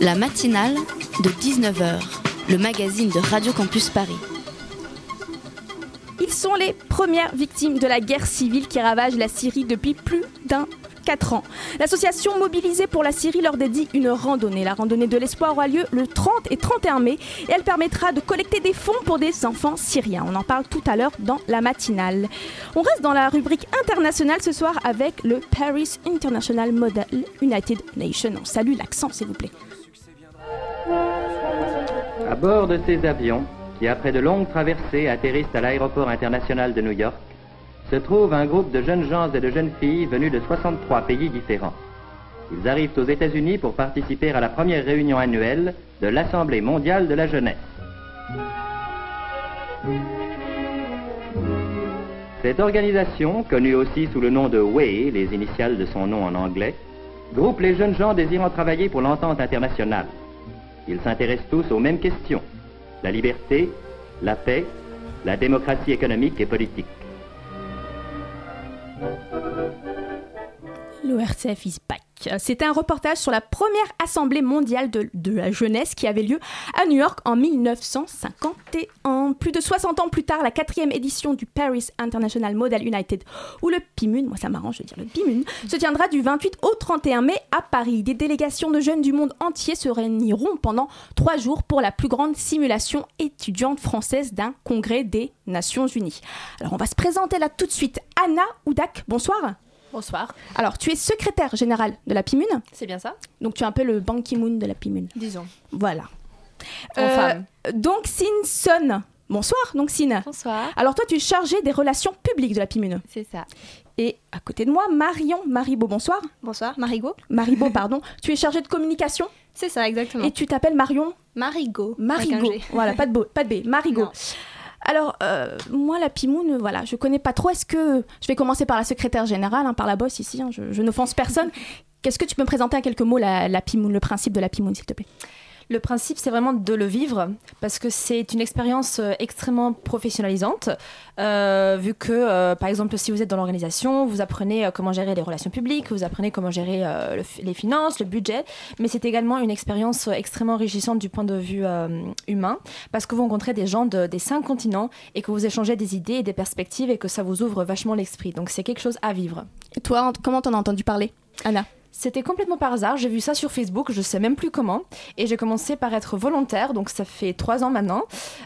La matinale de 19h, le magazine de Radio Campus Paris. Ils sont les premières victimes de la guerre civile qui ravage la Syrie depuis plus d'un 4 ans. L'association mobilisée pour la Syrie leur dédie une randonnée. La randonnée de l'espoir aura lieu le 30 et 31 mai et elle permettra de collecter des fonds pour des enfants syriens. On en parle tout à l'heure dans la matinale. On reste dans la rubrique internationale ce soir avec le Paris International Model United Nations. On salue l'accent s'il vous plaît. À bord de ces avions, qui après de longues traversées atterrissent à l'aéroport international de New York, se trouve un groupe de jeunes gens et de jeunes filles venus de 63 pays différents. Ils arrivent aux États-Unis pour participer à la première réunion annuelle de l'Assemblée mondiale de la jeunesse. Cette organisation, connue aussi sous le nom de WAY, les initiales de son nom en anglais, groupe les jeunes gens désirant travailler pour l'entente internationale. Ils s'intéressent tous aux mêmes questions. La liberté, la paix, la démocratie économique et politique. L'ORCF is back. C'était un reportage sur la première assemblée mondiale de, la jeunesse qui avait lieu à New York en 1951. Plus de 60 ans plus tard, la quatrième édition du Paris International Model United, ou le PIMUN, moi ça m'arrange de dire le PIMUN, se tiendra du 28 au 31 mai à Paris. Des délégations de jeunes du monde entier se réuniront pendant trois jours pour la plus grande simulation étudiante française d'un congrès des Nations Unies. Alors on va se présenter là tout de suite. Anna Oudak, bonsoir. Bonsoir. Alors, tu es secrétaire générale de la PIMUN. C'est bien ça. Donc, tu es un peu le Ban Ki-moon de la PIMUN. Disons. Voilà. En femme. Donc, Sin Son. Bonsoir, donc Sin. Bonsoir. Alors, toi, tu es chargée des relations publiques de la PIMUN. C'est ça. Et à côté de moi, Marion Maribo, bonsoir. Bonsoir, Marigot. Maribo, pardon. tu es chargée de communication. C'est ça, exactement. Et tu t'appelles Marion Marigot. Marigot. Voilà, pas de, beau, pas de B. Marigot. Alors, euh, moi, la Pimoun, voilà, je connais pas trop. Est-ce que. Je vais commencer par la secrétaire générale, hein, par la bosse ici, hein, je, n'offense personne. Qu'est-ce que tu peux me présenter en quelques mots la, le principe de la Pimoun, s'il te plaît? Le principe, c'est vraiment de le vivre parce que c'est une expérience extrêmement professionnalisante. Euh, vu que, euh, par exemple, si vous êtes dans l'organisation, vous apprenez euh, comment gérer les relations publiques, vous apprenez comment gérer euh, le, les finances, le budget, mais c'est également une expérience extrêmement enrichissante du point de vue euh, humain parce que vous rencontrez des gens de, des cinq continents et que vous échangez des idées et des perspectives et que ça vous ouvre vachement l'esprit. Donc c'est quelque chose à vivre. Et toi, comment t'en as entendu parler, Anna? C'était complètement par hasard. J'ai vu ça sur Facebook, je sais même plus comment. Et j'ai commencé par être volontaire, donc ça fait trois ans maintenant.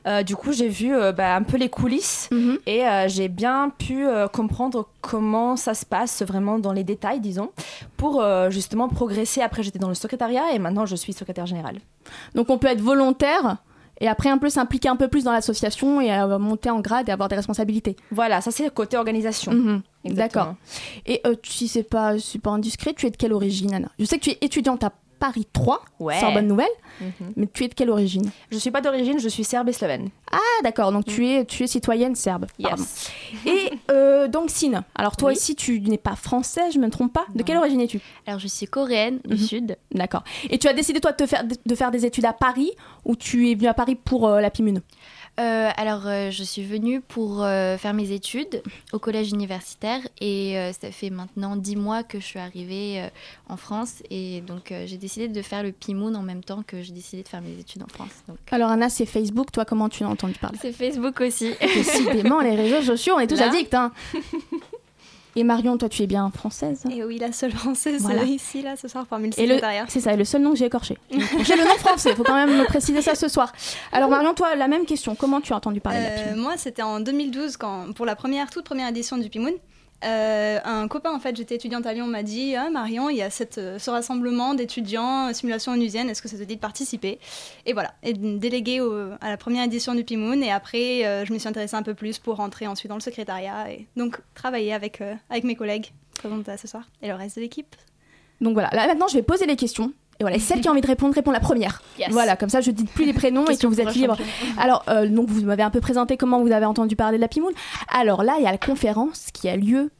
Euh, du coup, j'ai vu euh, bah, un peu les coulisses Mhm. mm -hmm. et euh, j'ai bien pu comprendre comment ça se passe vraiment dans les détails, disons, pour justement progresser. Après, j'étais dans le secrétariat et maintenant, je suis secrétaire générale. Donc, on peut être volontaire et après un peu s'impliquer un peu plus dans l'association et euh, monter en grade et avoir des responsabilités. Voilà, ça c'est le côté organisation. Mm -hmm. D'accord. Et euh, si c'est pas, pas indiscret, tu es de quelle origine, Anna? Je sais que tu es étudiante à Paris 3, ouais. bonne nouvelle, mm -hmm. mais tu es de quelle origine Je suis pas d'origine, je suis serbe et slovène. Ah d'accord, donc mm. tu, es, tu es citoyenne serbe. Yes. Et euh, donc Sine, alors toi Oui. aussi tu n'es pas française, je me trompe pas. De quelle origine es-tu? Alors je suis coréenne du Mhm. sud. D'accord. Et tu as décidé toi de, te faire, de faire des études à Paris ou tu es venu à Paris pour euh, la PIMUN Euh, alors euh, je suis venue pour euh, faire mes études au collège universitaire et ça fait maintenant dix mois que je suis arrivée en France et donc j'ai décidé de faire le PIMON en même temps que j'ai décidé de faire mes études en France. Donc, Alors Anna, c'est Facebook, toi comment tu as entendu parler? C'est Facebook aussi. Décidément, les réseaux sociaux, on est tous Là. addicts. Hein. Et Marion, toi tu es bien française Et oui, la seule française Voilà. euh, ici, là, ce soir, parmi le Et le- secrétariat. C'est ça, et le seul nom que j'ai écorché. J'ai le nom français, faut quand même me préciser ça ce soir. Alors Marion, toi, la même question. Comment tu as entendu parler de la Euh, moi, c'était en 2012, quand, pour la première, toute première édition du Pimoun. Euh, un copain, en fait, j'étais étudiante à Lyon, m'a dit ah, Marion, il y a euh, ce rassemblement d'étudiants, euh, simulation onusienne, est-ce que ça te dit de participer? Et voilà, et déléguée à la première édition du Pimoun. Et après, je me suis intéressée un peu plus pour rentrer ensuite dans le secrétariat et donc travailler avec, euh, avec mes collègues présentes à ce soir? Et le reste de l'équipe? Donc voilà, là maintenant je vais poser les questions. Et voilà, et celle qui a envie de répondre, répond la première. Yes. Voilà, comme ça je dis plus les prénoms et que vous êtes libre. Alors, euh, donc vous m'avez un peu présenté comment vous avez entendu parler de la Pimoun. Alors là, il y a la conférence qui a lieu.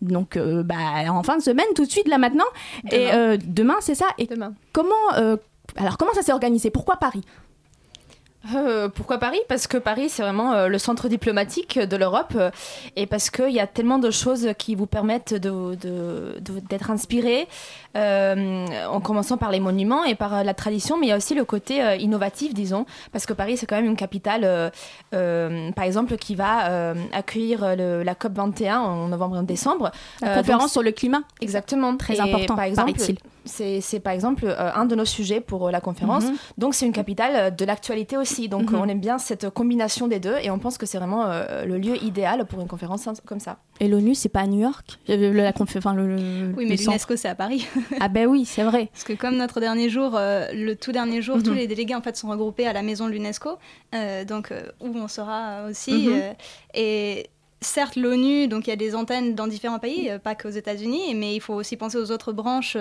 Donc, euh, bah, en fin de semaine, tout de suite, là maintenant. Et Demain. euh, demain, c'est ça? Et Demain. comment, euh, alors, comment ça s'est organisé? Pourquoi Paris? Euh, pourquoi Paris? Parce que Paris, c'est vraiment euh, le centre diplomatique de l'Europe euh, et parce qu'il y a tellement de choses qui vous permettent d'être de, de, d'être inspiré, en commençant par les monuments et par la tradition, mais il y a aussi le côté innovatif, disons, parce que Paris, c'est quand même une capitale, par exemple, qui va accueillir le, la COP 21 en novembre et en décembre. La conférence sur le climat. Exactement. Très important, par exemple. C'est par exemple un de nos sujets pour la conférence. Mm-hmm. Donc, c'est une capitale de l'actualité aussi donc mhm. on aime bien cette combination des deux et on pense que c'est vraiment euh, le lieu idéal pour une conférence comme ça. Et l'ONU, c'est pas à New York? La enfin, le, Oui, mais l'UNESCO, c'est à Paris. ah ben oui, c'est vrai. Parce que comme notre dernier jour, euh, le tout dernier jour, tous mhm. les délégués en fait sont regroupés à la maison de l'UNESCO, euh, donc où on sera aussi. Mhm. et certes l'ONU, donc il y a des antennes dans différents pays, pas qu'aux États-Unis, mais il faut aussi penser aux autres branches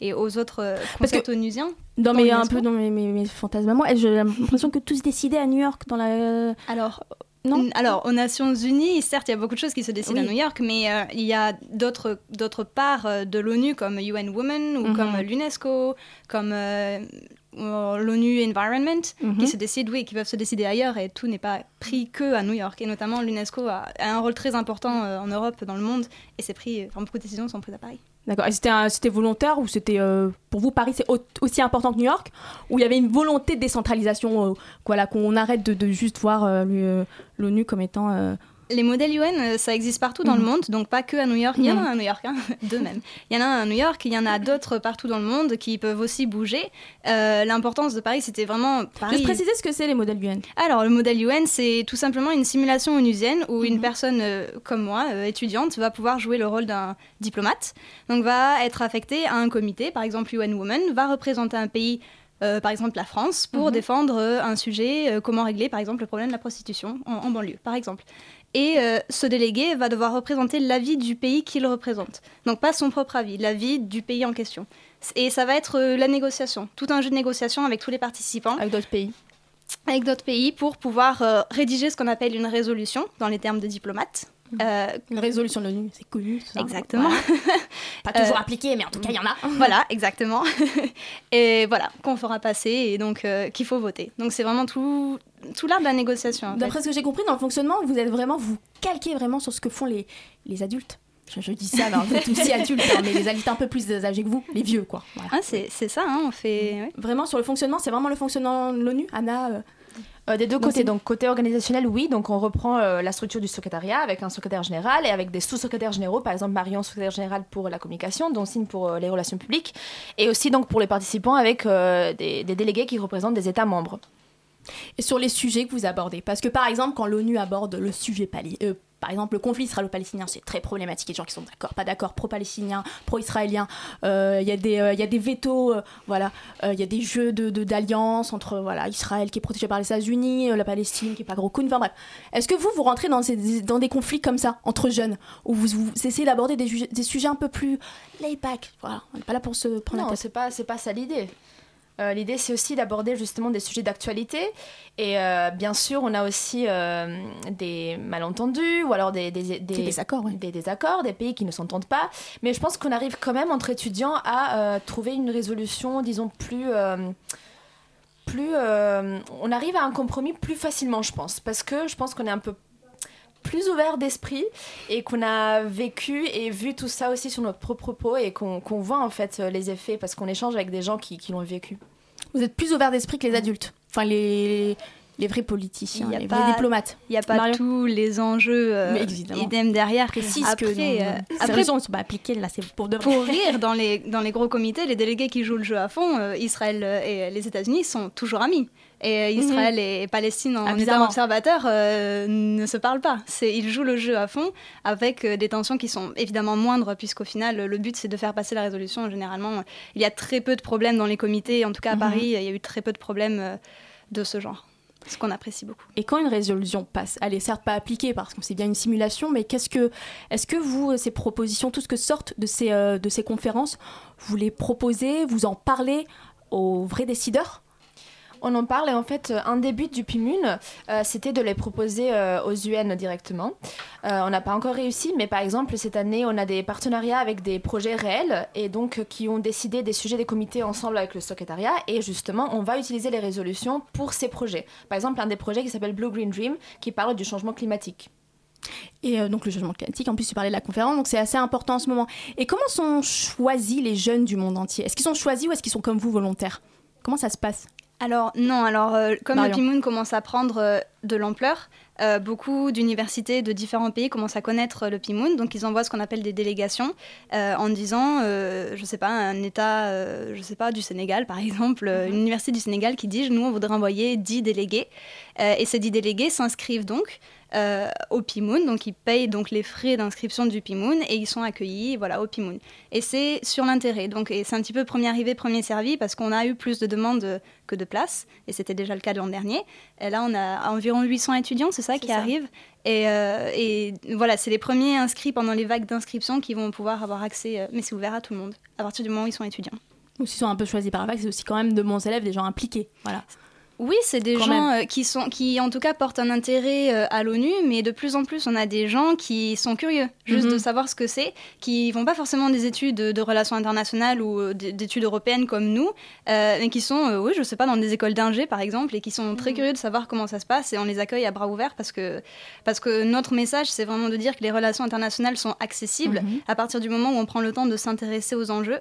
et aux autres concepts onusiens. Dans, mes, un peu dans mes, mes, fantasmes moi, j'ai l'impression que tout se décidait à New York dans la. Alors. Non. Alors, aux Nations Unies, certes, il y a beaucoup de choses qui se décident à New York, mais euh, il y a d'autres parts euh, de l'ONU comme UN Women ou mhm. comme l'UNESCO, comme euh, l'ONU Environment, qui mhm. se décident, oui, qui peuvent se décider ailleurs et tout n'est pas pris que à New York. Et notamment, l'UNESCO a, un rôle très important en Europe, dans le monde, et c'est pris, enfin, beaucoup de décisions sont prises à Paris. D'accord. Et c'était volontaire ou c'était euh, pour vous Paris c'est aussi important que New York? Ou il y avait une volonté de décentralisation, euh, qu'on arrête de, de, juste voir euh, l'ONU comme étant les modèles UN, euh, ça existe partout dans le mhm. monde, donc pas que à New York. Il y en a mhm. à New York, hein, deux même. Il y en a à New York, il y en a d'autres partout dans le monde qui peuvent aussi bouger. Euh, l'importance de Paris, c'était vraiment Paris. Juste préciser ce que c'est les modèles UN. Alors, le modèle UN, c'est tout simplement une simulation onusienne où une mhm. personne euh, comme moi, étudiante, va pouvoir jouer le rôle d'un diplomate. Donc, va être affectée à un comité, par exemple UN Women, va représenter un pays par exemple la France, pour défendre un sujet, comment régler par exemple le problème de la prostitution en banlieue, par exemple et euh, ce délégué va devoir représenter l'avis du pays qu'il représente. Donc pas son propre avis, l'avis du pays en question. Et ça va être euh, la négociation, tout un jeu de négociation avec tous les participants. Avec d'autres pays Avec d'autres pays pour pouvoir euh, rédiger ce qu'on appelle une résolution dans les termes de diplomate. une résolution de l'ONU, c'est connu. Exactement. Pas toujours appliqué, mais en tout cas, il y en a. voilà, exactement. et voilà, qu'on fera passer et donc qu'il faut voter. Donc c'est vraiment tout, tout l'art de la négociation. D'après ce que j'ai compris, dans le fonctionnement, vous êtes vraiment, vous calquez vraiment sur ce que font les, les adultes. Je, dis ça, mais vous êtes aussi adultes, hein, mais les adultes un peu plus âgés que vous, les vieux, quoi. Ah, c'est ça, hein, on fait. Vraiment, sur le fonctionnement, c'est vraiment le fonctionnement de l'ONU, Anna euh, euh, des deux côtés. Donc, côté organisationnel, oui. Donc, on reprend euh, la structure du secrétariat avec un secrétaire général et avec des sous-secrétaires généraux. Par exemple, Marion, secrétaire général pour la communication, dont Signe pour les relations publiques. Et aussi, donc, pour les participants avec des, des, délégués qui représentent des États membres et sur les sujets que vous abordez. Parce que par exemple, quand l'ONU aborde le sujet euh, par exemple, le conflit israélo-palestinien, c'est très problématique. Il y a des gens qui sont d'accord, pas d'accord, pro-palestiniens, pro-israéliens. Euh, il y, a des, euh, y a des vétos, voilà. Il y a des jeux de, d'alliance entre voilà, Israël qui est protégé par les États-Unis, la Palestine qui est pas gros coup. Enfin bref. Est-ce que vous, vous rentrez dans, ces, dans des conflits comme ça, entre jeunes, où vous, vous essayez d'aborder des, des, sujets un peu plus laid back Voilà, on n'est pas là pour se prendre non, la tête. c'est pas, c'est pas ça l'idée. Euh, l'idée, c'est aussi d'aborder justement des sujets d'actualité. Et euh, bien sûr, on a aussi euh, des malentendus ou alors des, des, des, désaccords, des désaccords, des pays qui ne s'entendent pas. Mais je pense qu'on arrive quand même entre étudiants à trouver une résolution, disons, plus... plus on arrive à un compromis plus facilement, je pense. Parce que je pense qu'on est un peu plus ouvert d'esprit et qu'on a vécu et vu tout ça aussi sur notre propre peau et qu'on voit en fait les effets parce qu'on échange avec des gens qui, qui l'ont vécu. Vous êtes plus ouvert d'esprit que les adultes, enfin les, les vrais politiciens, les vrais diplomates. Il n'y a pas tous les enjeux euh, idem derrière. Précise après, que euh, après, raisons sont pas appliquées là, c'est pour de Pour rire, dans les, dans les gros comités, les délégués qui jouent le jeu à fond, euh, Israël et les États-Unis sont toujours amis. Et mhm. Israël et Palestine, en étant observateurs, ne se parlent pas. Ils jouent le jeu à fond avec des tensions qui sont évidemment moindres, puisqu'au final, le but, c'est de faire passer la résolution. Généralement, il y a très peu de problèmes dans les comités. En tout cas, à mhm. Paris, il y a eu très peu de problèmes de ce genre. Ce qu'on apprécie beaucoup. Et quand une résolution passe, elle est certes pas appliquée parce que c'est bien une simulation, mais qu'est-ce que, est-ce que vous, ces propositions, tout ce que sortent de ces, euh, de ces conférences, vous les proposez, vous en parlez aux vrais décideurs? On en parle et en fait, un des buts du PIMUN, euh, c'était de les proposer euh, aux UN directement. Euh, on n'a pas encore réussi, mais par exemple, cette année, on a des partenariats avec des projets réels et donc qui ont décidé des sujets des comités ensemble avec le secrétariat et justement, on va utiliser les résolutions pour ces projets. Par exemple, un des projets qui s'appelle Blue Green Dream qui parle du changement climatique. Et euh, donc le changement climatique, en plus tu parlais de la conférence, donc c'est assez important en ce moment. Et comment sont choisis les jeunes du monde entier? Est-ce qu'ils sont choisis ou est-ce qu'ils sont comme vous volontaires? Comment ça se passe? Alors non, alors euh, comme Marion. le Pimoun commence à prendre euh, de l'ampleur, euh, beaucoup d'universités de différents pays commencent à connaître le Pimoun, donc ils envoient ce qu'on appelle des délégations en disant, je sais pas, un État, je sais pas, du Sénégal par exemple, euh, une université du Sénégal qui dit, nous on voudrait envoyer 10 délégués, et ces 10 délégués s'inscrivent donc euh, au Pimoun, donc ils payent donc les frais d'inscription du Pimoun et ils sont accueillis voilà, au Pimoun. Et c'est sur l'intérêt, donc et c'est un petit peu premier arrivé, premier servi parce qu'on a eu plus de demandes que de places et c'était déjà le cas de l'an dernier. Et là on a environ 800 étudiants, c'est ça qui ça. arrive. Et, euh, et voilà, c'est les premiers inscrits pendant les vagues d'inscription qui vont pouvoir avoir accès, euh, mais c'est ouvert à tout le monde à partir du moment où ils sont étudiants. Ou s'ils sont un peu choisis par la vague, c'est aussi quand même de bons élèves, des gens impliqués. Voilà. Oui, c'est des Quand gens euh, qui sont, qui en tout cas portent un intérêt euh, à l'ONU, mais de plus en plus, on a des gens qui sont curieux, juste Mhm. de savoir ce que c'est, qui vont pas forcément des études de, de relations internationales ou euh, d'études européennes comme nous, euh, mais qui sont, oui, je sais pas, dans des écoles d'ingé par exemple, et qui sont très curieux de savoir comment ça se passe, et on les accueille à bras ouverts parce que, parce que notre message, c'est vraiment de dire que les relations internationales sont accessibles Mhm. à partir du moment où on prend le temps de s'intéresser aux enjeux,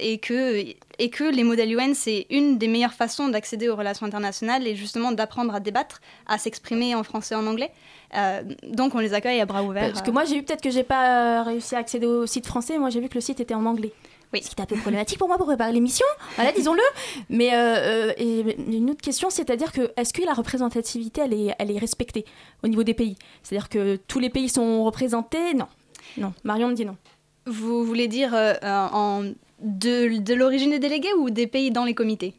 et que et que les modèles UN, c'est une des meilleures façons d'accéder aux relations internationales et justement d'apprendre à débattre, à s'exprimer en français et en anglais. Euh, donc on les accueille à bras ouverts. Parce que moi j'ai vu peut-être que j'ai pas euh, réussi à accéder au site français, moi j'ai vu que le site était en anglais. Oui. Ce qui était un peu problématique pour moi pour préparer l'émission, voilà, disons-le. Mais euh, euh, et une autre question, c'est-à-dire que est-ce que la représentativité, elle est, elle est respectée au niveau des pays? C'est-à-dire que tous les pays sont représentés? Non. Non. Marion me dit non. Vous voulez dire euh, en de, de l'origine des délégués ou des pays dans les comités?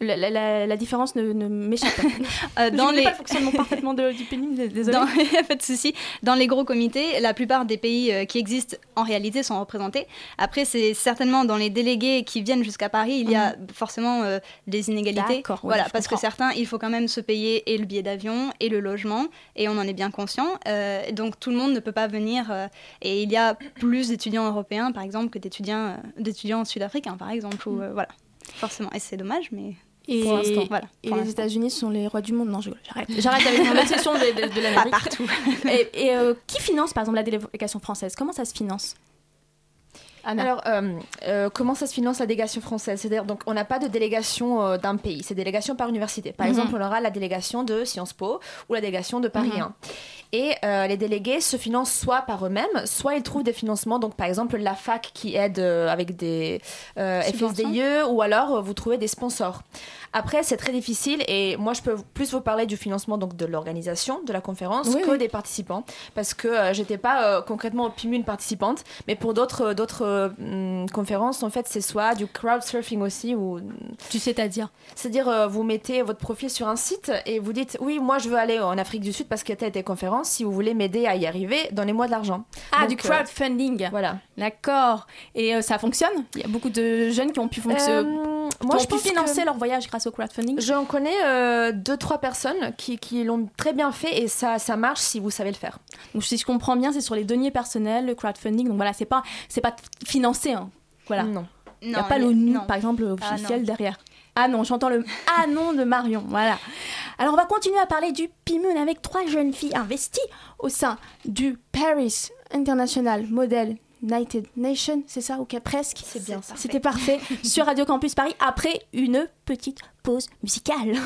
La, la- la- la différence ne, ne m'échappe pas. Euh, Je Dans connais les pas le fonctionnement parfaitement de- du pays, désolé. Dans, pas de souci. Dans les gros comités, la plupart des pays euh, qui existent en réalité sont représentés. Après, c'est certainement dans les délégués qui viennent jusqu'à Paris, il y a forcément euh, des inégalités. D'accord, ouais, voilà, je parce que certains, il faut quand même se payer et le billet d'avion et le logement, et on en est bien conscient. Euh, donc tout le monde ne peut pas venir. euh, et il y a plus d'étudiants européens, par exemple, que d'étudiants sud-africains, par exemple. Ou, euh, voilà. Forcément, et c'est dommage, mais Et, pour l'instant, voilà. et pour les. États-unis sont les rois du monde. Non, j'arrête. J'arrête avec mon obsession de, de, de Pas l'Amérique. partout. Et, et, euh, qui finance par exemple la délégation française? Comment ça se finance? Anna. Alors, euh, euh, comment ça se finance la délégation française? C'est-à-dire, donc, on n'a pas de délégation euh, d'un pays, c'est délégation par université. Par Mhm. exemple, on aura la délégation de Sciences Po ou la délégation de Paris Mhm. 1. Et euh, les délégués se financent soit par eux-mêmes, soit ils trouvent des financements. Donc, par exemple, la fac qui aide avec des. FSDIE ou alors vous trouvez des sponsors. Après, c'est très difficile et moi, je peux plus vous parler du financement donc de l'organisation de la conférence Oui, que oui. des participants parce que j'étais pas concrètement au PIMU une participante, mais pour d'autres d'autres euh, hum, conférences, en fait, c'est soit du crowdsurfing aussi ou tu sais à dire. c'est-à-dire euh, vous mettez votre profil sur un site et vous dites oui, moi je veux aller en Afrique du Sud parce qu'il y a telle conférence. Si vous voulez m'aider à y arriver, donnez-moi de l'argent. Ah, Donc, du euh, crowdfunding. Voilà. D'accord. Et euh, ça fonctionne? Il y a beaucoup de jeunes qui ont pu, moi, ont je pu financer leur voyage grâce au crowdfunding? J'en connais deux, trois personnes qui, qui l'ont très bien fait et ça, ça marche si vous savez le faire. Donc si je comprends bien, c'est sur les deniers personnels, le crowdfunding. Donc voilà, c'est pas c'est pas financé. Hein. Voilà. Non. Il n'y a Non, pas l'ONU, par exemple, Ah, officiel non. derrière. Ah non, j'entends le ah non de Marion. Voilà. Alors on va continuer à parler du PIMUN avec trois jeunes filles investies au sein du Paris International Model United Nations, c'est ça ou presque? C'est bien ça. C'était parfait sur Radio Campus Paris après une petite pause musicale.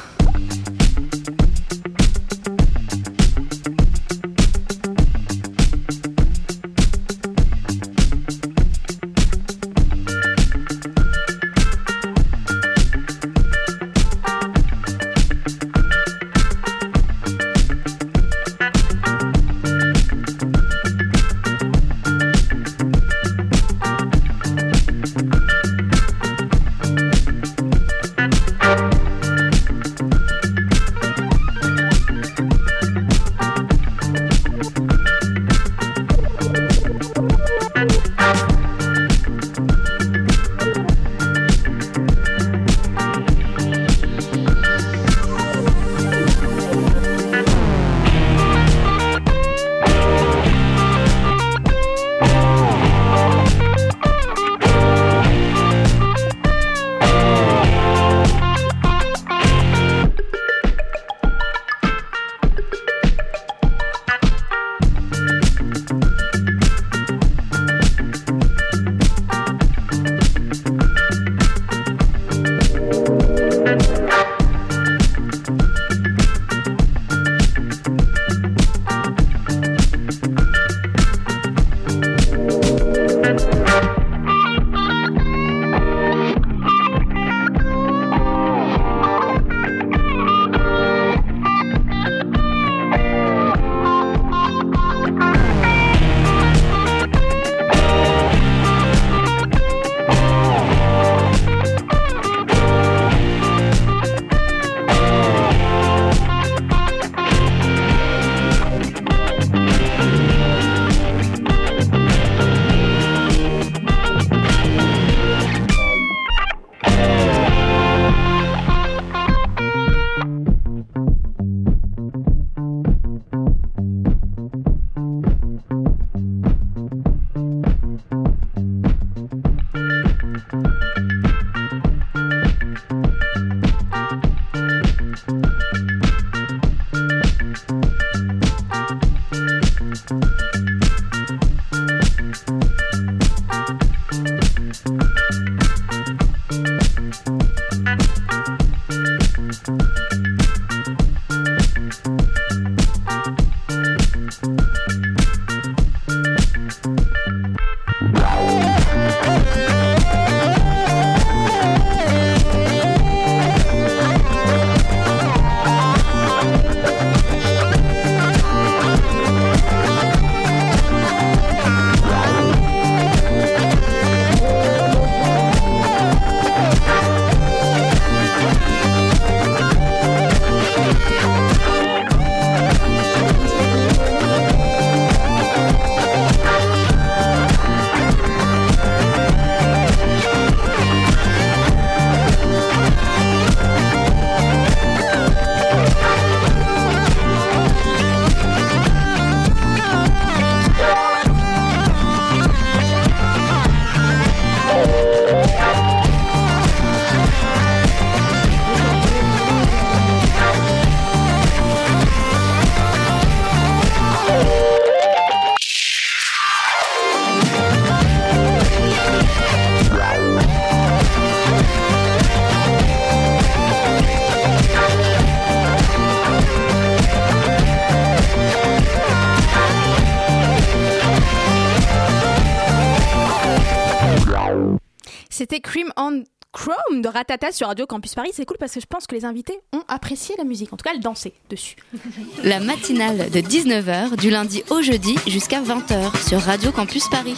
C'était Cream on Chrome de Ratata sur Radio Campus Paris. C'est cool parce que je pense que les invités ont apprécié la musique. En tout cas, elles dansaient dessus. La matinale de 19h du lundi au jeudi jusqu'à 20h sur Radio Campus Paris.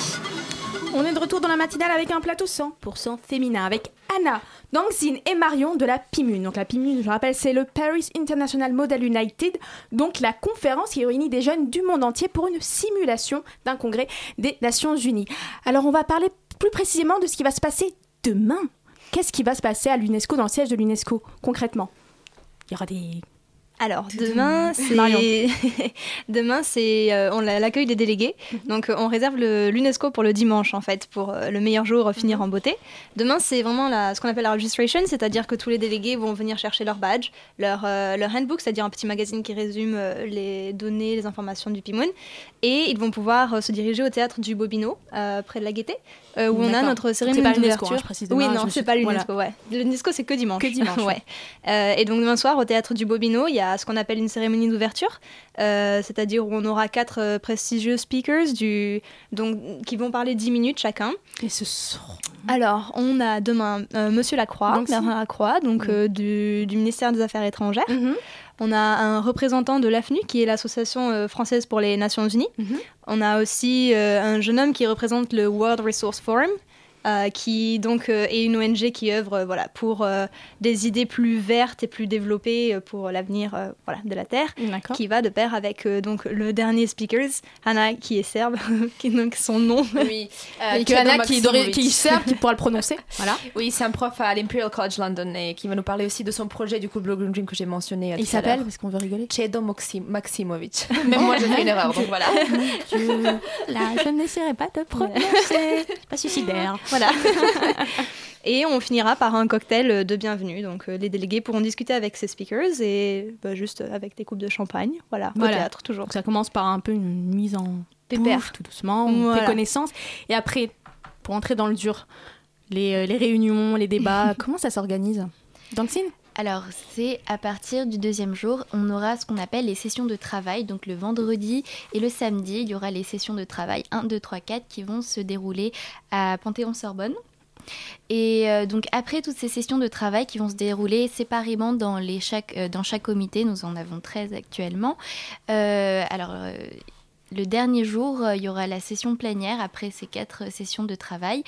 On est de retour dans la matinale avec un plateau 100% féminin avec Anna, Dangzin et Marion de la PIMUN. Donc la PIMUN, je rappelle, c'est le Paris International Model United, donc la conférence qui réunit des jeunes du monde entier pour une simulation d'un congrès des Nations Unies. Alors on va parler plus précisément de ce qui va se passer demain. Qu'est-ce qui va se passer à l'UNESCO, dans le siège de l'UNESCO, concrètement? Il y aura des Alors demain, c'est demain c'est euh, on a l'accueil des délégués. Donc euh, on réserve l'UNESCO pour le dimanche en fait pour euh, le meilleur jour euh, finir en beauté. Demain c'est vraiment la, ce qu'on appelle la registration, c'est-à-dire que tous les délégués vont venir chercher leur badge, leur leur handbook, c'est-à-dire un petit magazine qui résume les données, les informations du PIMON, et ils vont pouvoir se diriger au théâtre du Bobino près de la Gaîté, euh, où on a notre cérémonie l'UNESCO, d'ouverture. hein, je précise oui demain, non c'est suis- pas l'UNESCO, ouais. L'UNESCO c'est que dimanche. Que dimanche, ouais. Euh, et donc demain soir, au théâtre du Bobino, il y a ce qu'on appelle une cérémonie d'ouverture, euh, c'est-à-dire où on aura quatre prestigieux speakers du, donc, qui vont parler 10 minutes chacun. Et ce seront Alors, on a demain euh, Monsieur Lacroix, Donc, si. Bernard Lacroix, donc euh, du, du ministère des Affaires étrangères. Mhm. On a un représentant de l'AFNU, qui est l'Association euh, française pour les Nations Unies. Mhm. On a aussi un jeune homme qui représente le World Resource Forum, euh, qui donc euh, est une ONG qui œuvre euh, voilà, pour euh, des idées plus vertes et plus développées euh, pour l'avenir euh, voilà, de la Terre, qui va de pair avec euh, donc, le dernier speaker, Anna, qui est serbe, qui est donc son nom. Oui, euh, Et que Anna qui, Maximovic. qui serve, qui pourra le prononcer. Voilà. Oui, c'est un prof à l'Imperial College London et qui va nous parler aussi de son projet du coup Blue Green Dream que j'ai mentionné. euh, Il s'appelle, parce qu'on veut rigoler. Chedo Maxim- Maximovic. Même moi, j'ai fait une erreur, donc voilà. Je, là, je n'essaierai pas de prononcer. pas suicidaire. Voilà. Et on finira par un cocktail de bienvenue. Donc euh, les délégués pourront discuter avec ces speakers et bah, juste avec des coupes de champagne. Voilà, Voilà. au théâtre toujours. Donc ça commence par un peu une mise en Pépère. bouffe, tout doucement, on Voilà. fait connaissance. Et après, pour entrer dans le dur, les, euh, les réunions, les débats, comment ça s'organise? Dancing? Alors, c'est à partir du deuxième jour, on aura ce qu'on appelle les sessions de travail. Donc, le vendredi et le samedi, il y aura les sessions de travail 1, 2, 3, 4 qui vont se dérouler à Panthéon-Sorbonne. Et euh, donc, après toutes ces sessions de travail qui vont se dérouler séparément dans, euh, chaque comité, nous en avons 13 actuellement. Euh, alors. Le dernier jour, euh, il y aura la session plénière après ces quatre euh, sessions de travail.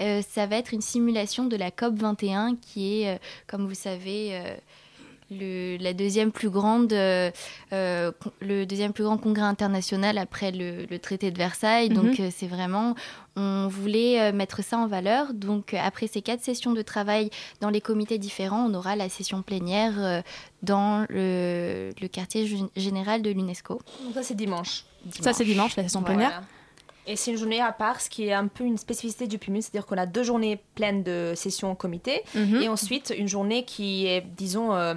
Euh, ça va être une simulation de la COP 21 qui est, comme vous savez, le, la deuxième plus grande, euh, le deuxième plus grand congrès international après le, le traité de Versailles. Donc euh, c'est vraiment, on voulait mettre ça en valeur. Donc après ces quatre sessions de travail dans les comités différents, on aura la session plénière dans le, le quartier gé- général de l'UNESCO. Donc ça, c'est dimanche. Ça, c'est dimanche, la session plénière. Et c'est une journée à part, ce qui est un peu une spécificité du PUMUS, c'est-à-dire qu'on a deux journées pleines de sessions en comité, Mhm. et ensuite une journée qui est, disons, euh,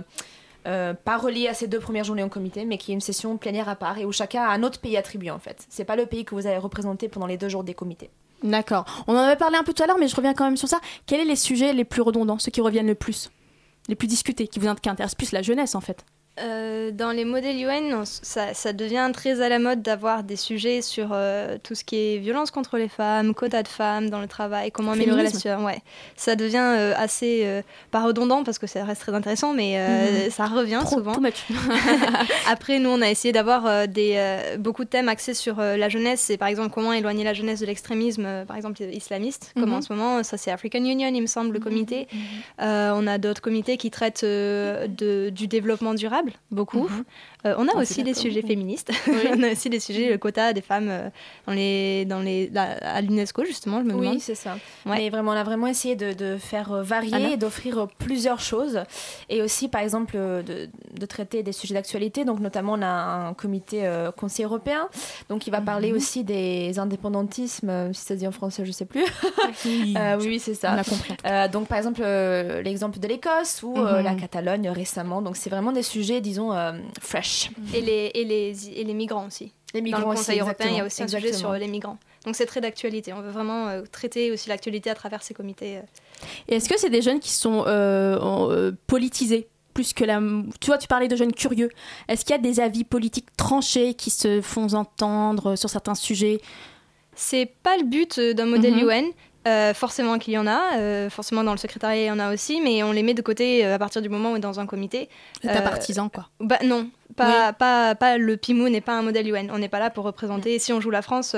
euh, pas reliée à ces deux premières journées en comité, mais qui est une session plénière à part, et où chacun a un autre pays attribué en fait. C'est pas le pays que vous avez représenté pendant les deux jours des comités. D'accord. On en avait parlé un peu tout à l'heure, mais je reviens quand même sur ça. Quels sont les sujets les plus redondants, ceux qui reviennent le plus? Les plus discutés, qui vous intéressent plus la jeunesse en fait? Euh, dans les modèles UN, on ça, ça devient très à la mode d'avoir des sujets sur euh, tout ce qui est violence contre les femmes, quotas de femmes dans le travail, comment améliorer la situation. Ouais. Ça devient euh, assez, pas redondant parce que ça reste très intéressant, mais euh, ça revient Trop, souvent. Après, nous, on a essayé d'avoir des, beaucoup de thèmes axés sur la jeunesse. C'est par exemple comment éloigner la jeunesse de l'extrémisme, par exemple islamiste, comme Mhm. en ce moment, ça c'est African Union, il me semble, le comité. Euh, on a d'autres comités qui traitent de, du développement durable, beaucoup. Mhm. Euh, on a On est aussi des sujets oui. féministes. on a aussi des sujets, le quota des femmes euh, dans les, dans les, la- à l'UNESCO, justement, je me Oui, c'est ça. Ouais. Mais vraiment, on a vraiment essayé de, de faire euh, varier Anna et d'offrir plusieurs choses. Et aussi, par exemple, de, de traiter des sujets d'actualité. Donc, notamment, on a un comité euh, conseil européen. Donc, il va parler Mhm. aussi des indépendantismes, si ça se dit en français, je sais plus. Euh, oui, oui, c'est On ça. a compris. Donc par exemple l'exemple de l'Écosse ou euh, Mhm. la Catalogne récemment. Donc c'est vraiment des sujets disons euh, Et, les, et, les, et les migrants aussi. Les Dans le aussi, Conseil européen, il y a exactement. aussi un sujet sur les migrants. Donc c'est très d'actualité. On veut vraiment euh, traiter aussi l'actualité à travers ces comités. euh. Et est-ce que c'est des jeunes qui sont euh, politisés plus que la... Tu vois, tu parlais de jeunes curieux. Est-ce qu'il y a des avis politiques tranchés qui se font entendre sur certains sujets? C'est pas le but d'un modèle Mhm. UN. Euh, forcément qu'il y en a, euh, forcément dans le secrétariat il y en a aussi, mais on les met de côté euh, à partir du moment où on est dans un comité. C'est un partisan, quoi. Bah non, pas, pas, pas le PIMO n'est pas un modèle UN. On n'est pas là pour représenter. Si on joue la France,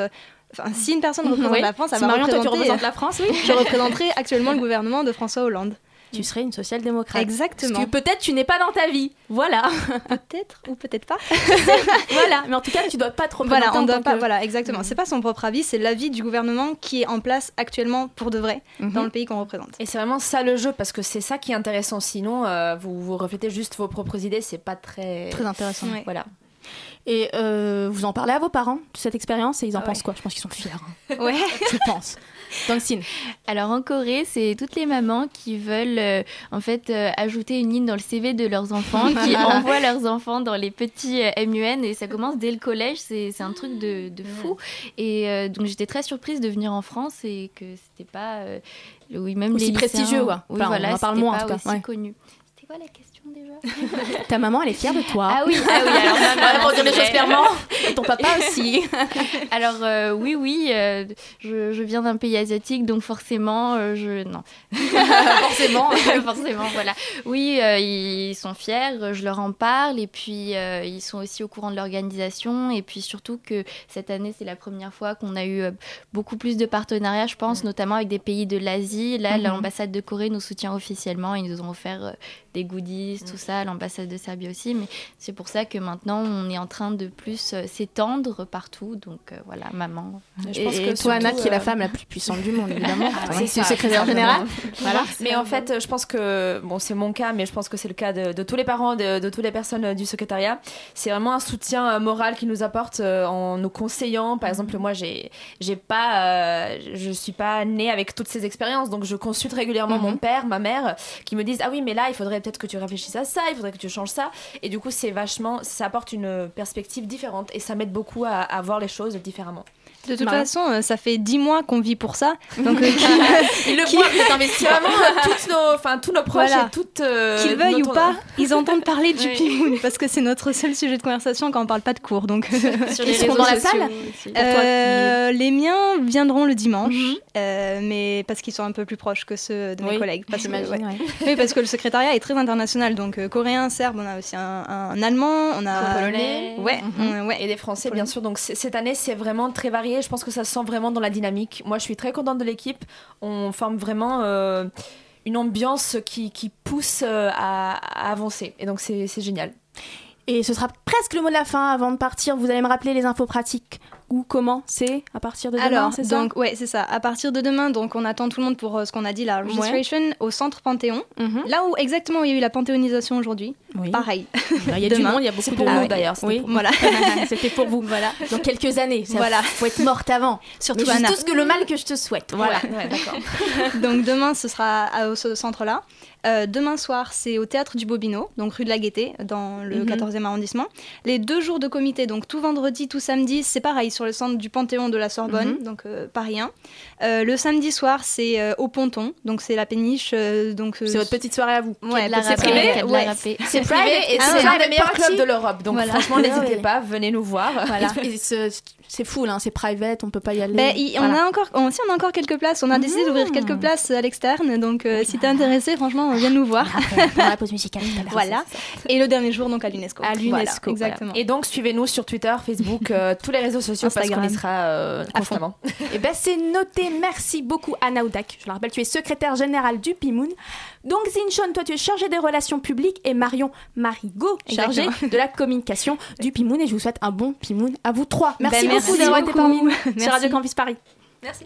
enfin si une personne représente Oui. la France, elle Si va Marion, toi, tu représentes la France, oui. Je représenterai actuellement le gouvernement de François Hollande. Tu serais une social-démocrate. Exactement. Parce que peut-être tu n'es pas dans ta vie. Voilà. Peut-être ou peut-être pas. voilà. Mais en tout cas, tu dois pas te représenter Voilà, on doit pas. que- Voilà, exactement. Mhm. C'est pas son propre avis, c'est l'avis du gouvernement qui est en place actuellement pour de vrai Mhm. dans le pays qu'on représente. Et c'est vraiment ça le jeu parce que c'est ça qui est intéressant. Sinon, euh, vous, vous reflétez juste vos propres idées, c'est pas très. Très intéressant. Ouais. Voilà. Et euh, vous en parlez à vos parents de cette expérience et ils en Ah ouais. pensent quoi? Je pense qu'ils sont fiers. hein. Ouais. Je pense. Donc, Sine. Alors en Corée, c'est toutes les mamans qui veulent euh, en fait euh, ajouter une ligne dans le CV de leurs enfants, qui envoient leurs enfants dans les petits euh, MUN et ça commence dès le collège. C'est c'est un truc de, de fou. Et euh, donc j'étais très surprise de venir en France et que c'était pas oui même Aussi les prestigieux, ouais. Oui, Enfin, on voilà, en parle moins, en tout cas, aussi ouais. connu. C'était quoi la question? Déjà Ta maman, elle est fière de toi. Ah oui, ah oui. Alors ma maman, pour dire les choses clairement. Et ton papa aussi. Alors euh, oui, oui, euh, je, je viens d'un pays asiatique, donc forcément, euh, je non, forcément, forcément, voilà. Oui, euh, ils sont fiers, je leur en parle, et puis euh, ils sont aussi au courant de l'organisation, et puis surtout que cette année, c'est la première fois qu'on a eu beaucoup plus de partenariats, je pense, notamment avec des pays de l'Asie. Là, Mhm. l'ambassade de Corée nous soutient officiellement, ils nous ont offert des goodies, tout ça, l'ambassade de Serbie aussi, mais c'est pour ça que maintenant, on est en train de plus euh, s'étendre partout, donc euh, voilà, maman. Je et pense et que toi, Anna, qui est la euh, femme la plus puissante du monde, évidemment. Ah, Ouais, c'est secrétaire c'est ça, général. vraiment. Voilà. Mais en fait, je pense que, bon, c'est mon cas, mais je pense que c'est le cas de, de tous les parents, de, de toutes les personnes du secrétariat. C'est vraiment un soutien moral qu'ils nous apportent en nous conseillant. Par exemple, moi, j'ai, j'ai pas, euh, je suis pas née avec toutes ces expériences, donc je consulte régulièrement Mhm. mon père, ma mère, qui me disent ah oui, mais là, il faudrait peut-être que tu réfléchisses à ça, il faudrait que tu changes ça. Et du coup, c'est vachement, ça apporte une perspective différente et ça m'aide beaucoup à, à voir les choses différemment. De toute façon, euh, ça fait dix mois qu'on vit pour ça. Donc, euh, Ils le Qui- êtes investis vraiment euh, toutes nos, enfin tous nos proches Voilà. et toutes. euh, qu'ils veuillent notre- ou pas, ils entendent parler du Oui. Pimoun parce que c'est notre seul sujet de conversation quand on parle pas de cours. Donc, Sur Ils seront dans la salle aussi. Euh, les miens viendront le dimanche, Mhm. euh, mais parce qu'ils sont un peu plus proches que ceux de mes Oui, collègues. Parce que, J'imagine, ouais. ouais. Oui, parce que le secrétariat est très international, donc euh, coréen, serbe, on a aussi un, un allemand, on a Un polonais. Ouais, Mhm. on- ouais. Et des Français, bien sûr. Donc cette année, c'est vraiment très varié. Je pense que ça se sent vraiment dans la dynamique. Moi, je suis très contente de l'équipe. On forme vraiment euh, une ambiance qui, qui pousse euh, à, à avancer. Et donc, c'est c'est génial. Et ce sera presque le mot de la fin. Avant de partir, vous allez me rappeler les infos pratiques. Où, comment, c'est à partir de demain, Alors, c'est ça donc, ouais, c'est ça. À partir de demain, donc, on attend tout le monde pour euh, ce qu'on a dit, la registration au centre Panthéon. Mhm. Là où exactement il y a eu la panthéonisation aujourd'hui. Oui. Pareil. Il y a du monde, il y a beaucoup de Ah ouais. d'ailleurs, c'était Oui, pour Voilà. c'était pour vous. Voilà. Dans quelques années. Ça Voilà. Faut être morte avant. Surtout Anna. tout ce que le mal que je te souhaite. Voilà. Ouais, ouais, d'accord. Donc demain, ce sera à- au ce centre-là. Euh, demain soir, c'est au théâtre du Bobino, donc rue de la Gaîté, dans le Mhm. 14e arrondissement. Les deux jours de comité, donc tout vendredi, tout samedi, c'est pareil, sur le centre du Panthéon de la Sorbonne, Mhm. donc euh, Paris 1. Euh, le samedi soir, c'est euh, au Ponton, donc c'est la péniche. euh, donc, euh, C'est votre petite soirée à vous. Ouais, c'est râpée, privé, ouais. C'est privé et Ah, c'est meilleurs party. clubs de l'Europe. Donc Voilà. franchement, Ouais, n'hésitez pas, venez nous voir. Voilà. Et ce- C'est fou, là, c'est private, on peut pas y aller. Ben, on Voilà. a encore, on, si on a encore quelques places, on a décidé d'ouvrir quelques places à l'externe, donc euh, si t'es intéressé, franchement, viens nous voir. Pendant la pause musicale. Voilà. Et le dernier jour, donc à l'UNESCO. À l'UNESCO, Voilà, voilà. exactement. Et donc, suivez-nous sur Twitter, Facebook, euh, tous les réseaux sociaux Instagram. parce qu'on y sera euh, constamment. Et ben c'est noté. Merci beaucoup Anna Oudak. Je le rappelle, tu es secrétaire générale du PIMON. Donc Zinchon, toi tu es chargée des relations publiques et Marion Marigot, chargée Exactement. de la communication du PIMON. Et je vous souhaite un bon PIMON à vous trois. Merci Ben, beaucoup merci d'avoir été parmi nous sur Radio Campus Paris. Merci.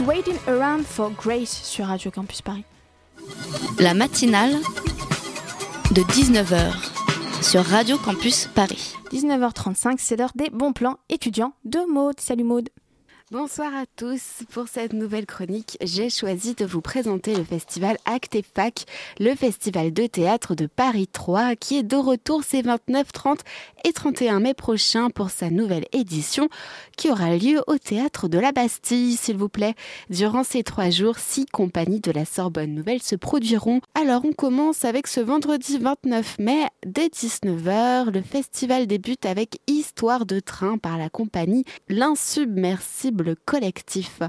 She's Waiting Around for Grace sur Radio Campus Paris. La matinale de 19h sur Radio Campus Paris. 19h35, c'est l'heure des bons plans étudiants de Maude. Salut Maude. Bonsoir à tous. Pour cette nouvelle chronique, j'ai choisi de vous présenter le festival Acte et Fac, le festival de théâtre de Paris 3, qui est de retour ces 29, 30 et 31 mai prochains pour sa nouvelle édition, qui aura lieu au théâtre de la Bastille, s'il vous plaît. Durant ces trois jours, six compagnies de la Sorbonne Nouvelle se produiront. Alors on commence avec ce vendredi 29 mai, dès 19h, le festival débute avec Histoire de train par la compagnie L'Insubmersible le collectif.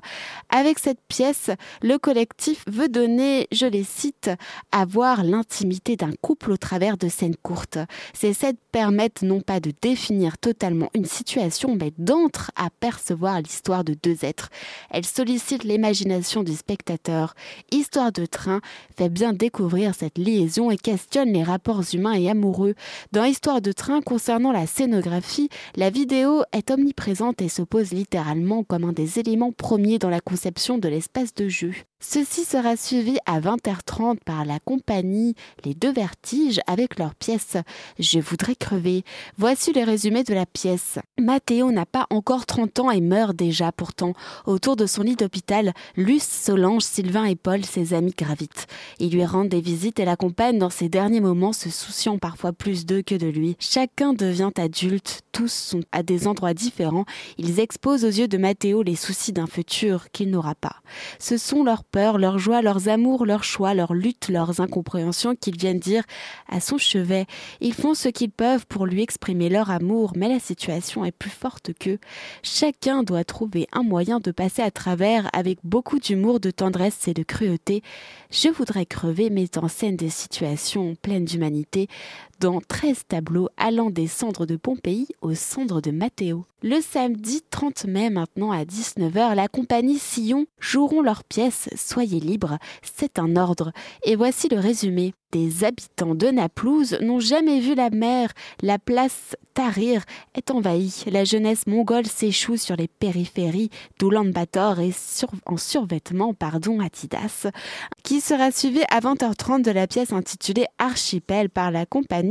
Avec cette pièce, le collectif veut donner, je les cite, à voir l'intimité d'un couple au travers de scènes courtes. Ces scènes permettent non pas de définir totalement une situation, mais d'entre-apercevoir l'histoire de deux êtres. Elles sollicitent l'imagination du spectateur. Histoire de train fait bien découvrir cette liaison et questionne les rapports humains et amoureux. Dans Histoire de train, concernant la scénographie, la vidéo est omniprésente et s'oppose littéralement comme un des éléments premiers dans la conception de l'espace de jeu. Ceci sera suivi à 20h30 par la compagnie Les Deux Vertiges avec leur pièce Je voudrais crever. Voici le résumé de la pièce. Mathéo n'a pas encore 30 ans et meurt déjà pourtant. Autour de son lit d'hôpital, Luce, Solange, Sylvain et Paul, ses amis, gravitent. Ils lui rendent des visites et l'accompagnent dans ses derniers moments, se souciant parfois plus d'eux que de lui. Chacun devient adulte, tous sont à des endroits différents. Ils exposent aux yeux de Mathéo les soucis d'un futur qu'il n'aura pas. Ce sont leurs peurs, leurs joies, leurs amours, leurs choix, leurs luttes, leurs incompréhensions qu'ils viennent dire à son chevet. Ils font ce qu'ils peuvent pour lui exprimer leur amour, mais la situation est plus forte qu'eux. Chacun doit trouver un moyen de passer à travers avec beaucoup d'humour, de tendresse et de cruauté. Je voudrais crever met en scène des situations pleines d'humanité dans 13 tableaux allant des cendres de Pompéi aux cendres de Mathéo. Le samedi 30 mai maintenant à 19h, la compagnie Sillon joueront leur pièce Soyez libre, c'est un ordre. Et voici le résumé. Des habitants de Naplouse n'ont jamais vu la mer. La place Tahrir est envahie. La jeunesse mongole s'échoue sur les périphéries d'Oulan-Bator et en survêtement, pardon, Atidas, qui sera suivi à 20h30 de la pièce intitulée Archipel par la compagnie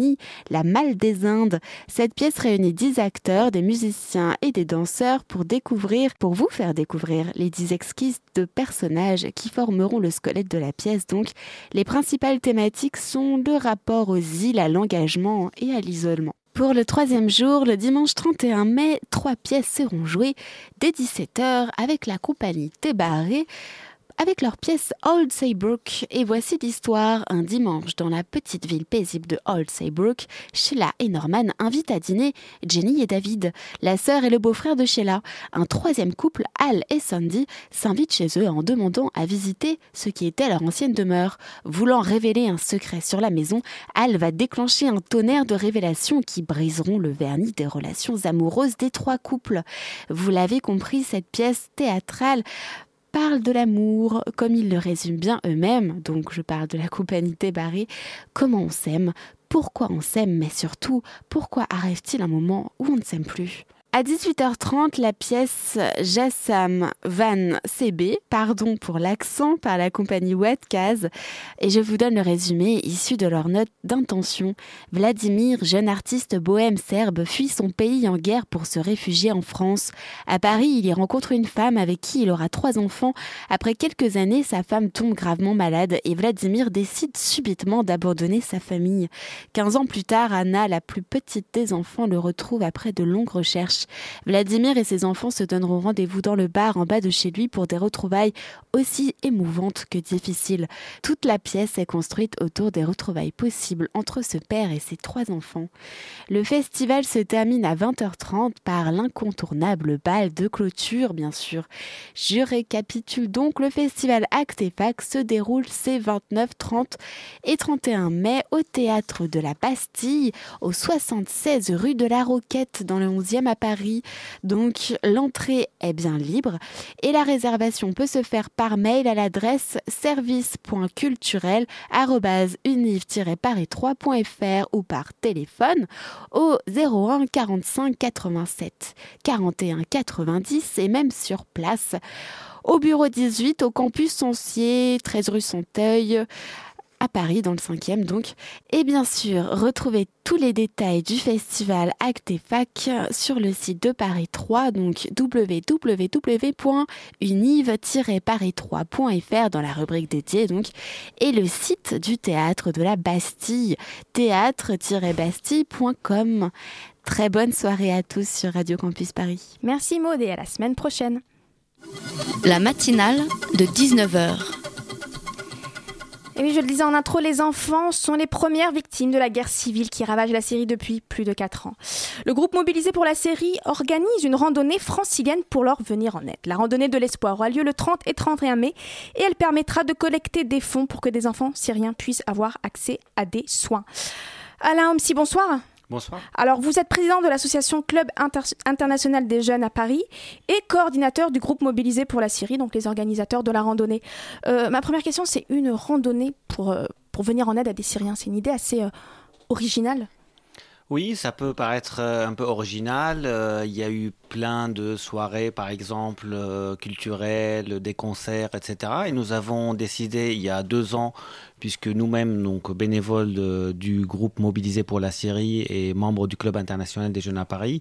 La Malle des Indes. Cette pièce réunit 10 acteurs, des musiciens et des danseurs pour découvrir, pour vous faire découvrir les 10 exquises de personnages qui formeront le squelette de la pièce. Donc, les principales thématiques sont le rapport aux îles, à l'engagement et à l'isolement. Pour le troisième jour, le dimanche 31 mai, trois pièces seront jouées dès 17h avec la compagnie Tébarré avec leur pièce Old Saybrook. Et voici l'histoire. Un dimanche, dans la petite ville paisible de Old Saybrook, Sheila et Norman invitent à dîner Jenny et David, la sœur et le beau-frère de Sheila. Un troisième couple, Al et Sandy, s'invitent chez eux en demandant à visiter ce qui était leur ancienne demeure. Voulant révéler un secret sur la maison, Al va déclencher un tonnerre de révélations qui briseront le vernis des relations amoureuses des trois couples. Vous l'avez compris, cette pièce théâtrale parle de l'amour, comme ils le résument bien eux-mêmes, donc je parle de la compagnie Barré, comment on s'aime, pourquoi on s'aime, mais surtout, pourquoi arrive-t-il un moment où on ne s'aime plus? À 18h30, la pièce Jassam Van CB, pardon pour l'accent, par la compagnie Wetcaz, et je vous donne le résumé issu de leur note d'intention. Vladimir, jeune artiste bohème serbe, fuit son pays en guerre pour se réfugier en France. À Paris, il y rencontre une femme avec qui il aura trois enfants. Après quelques années, sa femme tombe gravement malade et Vladimir décide subitement d'abandonner sa famille. Quinze ans plus tard, Anna, la plus petite des enfants, le retrouve après de longues recherches Vladimir et ses enfants se donneront rendez-vous dans le bar en bas de chez lui pour des retrouvailles aussi émouvantes que difficiles. Toute la pièce est construite autour des retrouvailles possibles entre ce père et ses trois enfants. Le festival se termine à 20h30 par l'incontournable bal de clôture, bien sûr. Je récapitule donc le festival Acte et Fac se déroule ces 29, 30 et 31 mai au théâtre de la Bastille, au 76 rue de la Roquette dans le 11e à. Donc l'entrée est bien libre et la réservation peut se faire par mail à l'adresse service.culturel@univ-paris3.fr ou par téléphone au 01 45 87 41 90 et même sur place. Au bureau 18 au campus Soncier, 13 rue Santeuil à Paris, dans le 5e donc. Et bien sûr, retrouvez tous les détails du festival Acte Fac sur le site de Paris 3, donc www.univ-paris3.fr dans la rubrique dédiée donc, et le site du théâtre de la Bastille, théâtre-bastille.com. Très bonne soirée à tous sur Radio Campus Paris. Merci Maud et à la semaine prochaine. La matinale de 19h. Et oui, je le disais en intro, les enfants sont les premières victimes de la guerre civile qui ravage la Syrie depuis plus de 4 ans. Le groupe mobilisé pour la Syrie organise une randonnée francilienne pour leur venir en aide. La randonnée de l'espoir aura lieu le 30 et 31 mai et elle permettra de collecter des fonds pour que des enfants syriens puissent avoir accès à des soins. Alain Homsi, bonsoir. Bonsoir. Alors, vous êtes président de l'association Club international des jeunes à Paris et coordinateur du groupe mobilisé pour la Syrie, donc les organisateurs de la randonnée. Euh, ma première question, c'est une randonnée pour, euh, pour venir en aide à des Syriens. C'est une idée assez euh, originale. Oui, ça peut paraître un peu original. Il y a eu plein de soirées, par exemple, culturelles, des concerts, etc. Et nous avons décidé il y a deux ans puisque nous-mêmes, donc bénévoles du groupe mobilisé pour la Syrie et membres du club international des jeunes à Paris,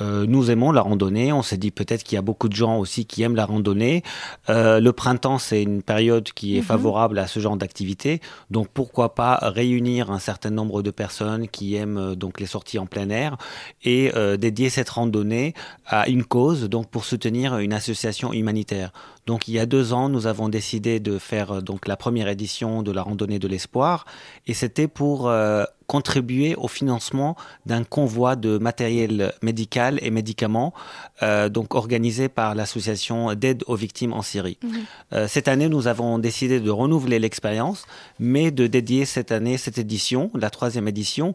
euh, nous aimons la randonnée. On s'est dit peut-être qu'il y a beaucoup de gens aussi qui aiment la randonnée. Euh, le printemps, c'est une période qui est mhm. favorable à ce genre d'activité. Donc pourquoi pas réunir un certain nombre de personnes qui aiment euh, donc les sorties en plein air et dédier cette randonnée à une cause, donc pour soutenir une association humanitaire. Donc il y a deux ans, nous avons décidé de faire donc la première édition de la randonnée de l'espoir et c'était pour contribuer au financement d'un convoi de matériel médical et médicaments, euh, donc organisé par l'association d'aide aux victimes en Syrie. Mhm. Euh, cette année, nous avons décidé de renouveler l'expérience, mais de dédier cette année, cette édition, la troisième édition,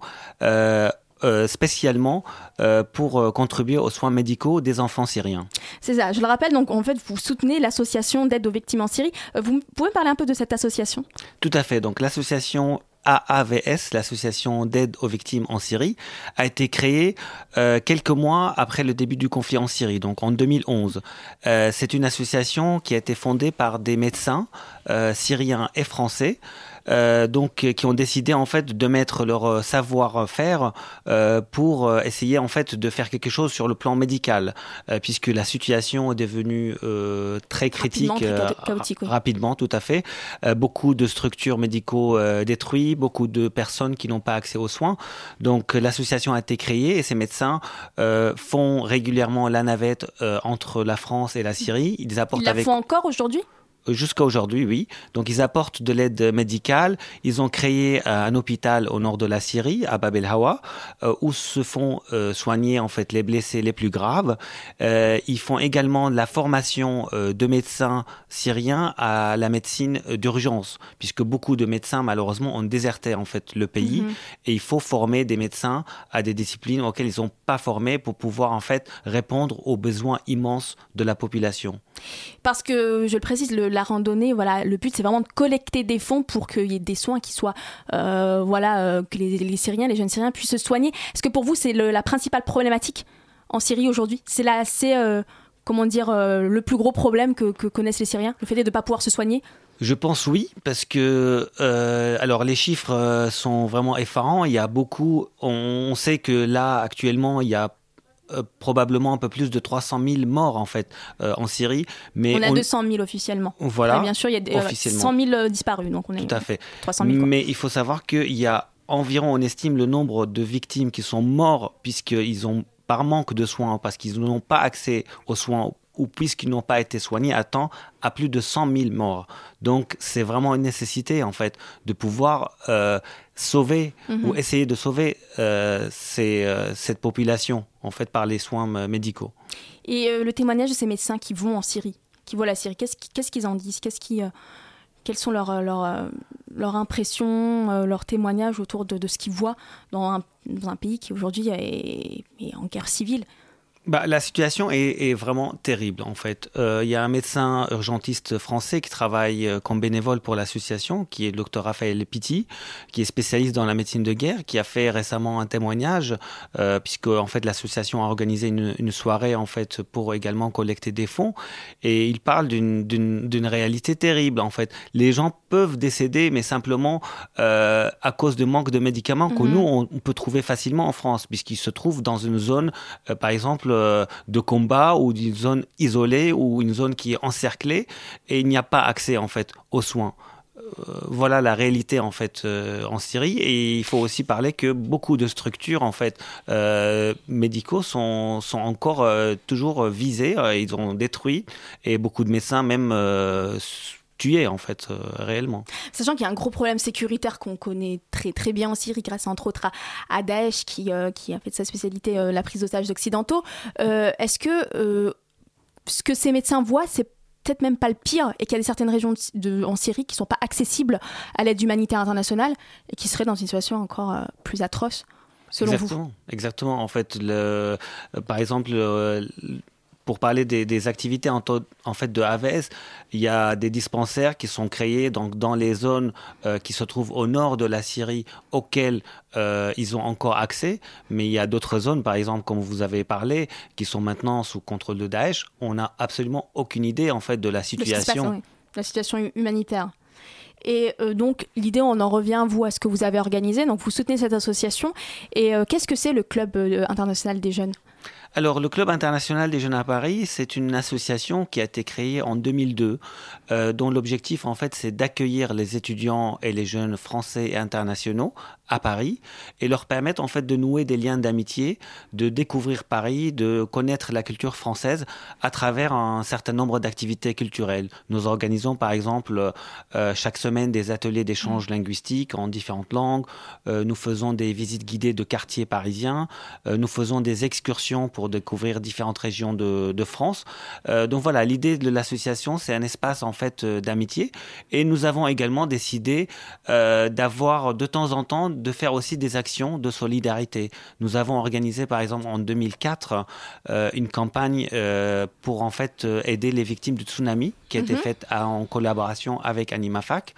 euh, spécialement pour contribuer aux soins médicaux des enfants syriens. C'est ça, je le rappelle, donc en fait vous soutenez l'association d'aide aux victimes en Syrie. vous pouvez parler un peu de cette association? Tout à fait, donc l'association AAVS, l'association d'aide aux victimes en Syrie, a été créée euh, quelques mois après le début du conflit en Syrie, donc en 2011. Euh, c'est une association qui a été fondée par des médecins euh, syriens et français euh, donc euh, qui ont décidé en fait de mettre leur euh, savoir-faire pour essayer en fait de faire quelque chose sur le plan médical, puisque la situation est devenue très critique rapidement, tout à fait. beaucoup de structures médicaux détruites, beaucoup de personnes qui n'ont pas accès aux soins. Donc l'association a été créée et ces médecins font régulièrement la navette entre la France et la Syrie. Ils apportent Ils la font encore aujourd'hui? Jusqu'à aujourd'hui, oui. Donc ils apportent de l'aide médicale. Ils ont créé euh, un hôpital au nord de la Syrie, à Bab el Hawa, euh, où se font euh, soigner en fait les blessés les plus graves. ils font également de la formation de médecins syriens à la médecine d'urgence, puisque beaucoup de médecins malheureusement ont déserté en fait le pays, mhm. et il faut former des médecins à des disciplines auxquelles ils n'ont pas formé pour pouvoir en fait répondre aux besoins immenses de la population. Parce que, je le précise, la randonnée, voilà, le but c'est vraiment de collecter des fonds pour qu'il y ait des soins qui soient, euh, voilà, euh, que les, Syriens, les jeunes Syriens puissent se soigner. Est-ce que pour vous c'est la principale problématique en Syrie aujourd'hui? C'est là, c'est euh, comment dire, le plus gros problème que, connaissent les Syriens, le fait de ne pas pouvoir se soigner? Je pense oui, parce que alors les chiffres sont vraiment effarants. Il y a beaucoup. On sait que là actuellement il y a euh, probablement un peu plus de 300 000 morts en fait euh, en Syrie. Mais on a 200 000 officiellement. Voilà. bien sûr, il y a 100 000 euh, disparus, donc on est. Tout à fait. 300 000. Mais il faut savoir qu'il y a environ, on estime le nombre de victimes qui sont morts puisqu'ils ont par manque de soins, parce qu'ils n'ont pas accès aux soins ou puisqu'ils n'ont pas été soignés à temps, à plus de 100 000 morts. Donc c'est vraiment une nécessité en fait de pouvoir euh, sauver ou mhm. essayer de sauver euh, euh, cette population en fait par les soins médicaux. Et le témoignage de ces médecins qui vont en Syrie, qui voient la Syrie, qu'est-ce qu'ils en disent? Qu'est-ce qui quelles sont leurs, leurs, leurs impressions, leurs témoignages autour de, de ce qu'ils voient dans un, dans un, pays qui aujourd'hui est, est, en guerre civile? Bah, La situation est, vraiment terrible, en fait. Euh, il y a un médecin urgentiste français qui travaille euh, comme bénévole pour l'association, qui est le docteur Raphaël Pitti, qui est spécialiste dans la médecine de guerre, qui a fait récemment un témoignage, euh, puisque en fait, l'association a organisé une, une, soirée en fait, pour également collecter des fonds. Et il parle d'une réalité terrible, en fait. Les gens peuvent décéder, mais simplement à cause de manque de médicaments que mhm. nous, on, peut trouver facilement en France, puisqu'ils se trouvent dans une zone, par exemple, de combat ou d'une zone isolée ou une zone qui est encerclée et il n'y a pas accès en fait aux soins. Euh, voilà la réalité en fait euh, en Syrie. Et il faut aussi parler que beaucoup de structures en fait médicaux sont, sont encore toujours visés ils ont détruit et beaucoup de médecins même tuer en fait euh, réellement. Sachant qu'il y a un gros problème sécuritaire qu'on connaît très très bien en Syrie grâce entre autres à, Daesh qui, euh, qui a fait de sa spécialité euh, la prise d'otages occidentaux. Est-ce que ce que ces médecins voient c'est peut-être même pas le pire et qu'il y a des certaines régions de, en Syrie qui sont pas accessibles à l'aide humanitaire internationale et qui seraient dans une situation encore plus atroce selon exactement, vous? Exactement. En fait, le, par exemple, pour parler des, activités en, en, fait de AVS, il y a des dispensaires qui sont créés donc, dans les zones euh, qui se trouvent au nord de la Syrie auxquelles euh, ils ont encore accès, mais il y a d'autres zones, par exemple, comme vous avez parlé, qui sont maintenant sous contrôle de Daesh. On n'a absolument aucune idée en fait de la situation. La situation humanitaire. Et euh, donc, l'idée, on en revient, vous, à ce que vous avez organisé. Donc, vous soutenez cette association. Et qu'est-ce que c'est le Club international des jeunes? Alors, le Club international des jeunes à Paris, c'est une association qui a été créée en 2002, euh, dont l'objectif, en fait, c'est d'accueillir les étudiants et les jeunes français et internationaux à Paris et leur permettre en fait de nouer des liens d'amitié, de découvrir Paris, de connaître la culture française à travers un certain nombre d'activités culturelles. Nous organisons par exemple euh, chaque semaine des ateliers d'échange linguistique en différentes langues, euh, nous faisons des visites guidées de quartiers parisiens, euh, nous faisons des excursions pour découvrir différentes régions de, de France. donc voilà, l'idée de l'association, c'est un espace en fait d'amitié et nous avons également décidé d'avoir de temps en temps de faire aussi des actions de solidarité. Nous avons organisé par exemple en 2004 euh, une campagne euh, pour en fait euh, aider les victimes du tsunami qui a été mhm. faite en collaboration avec AnimaFac.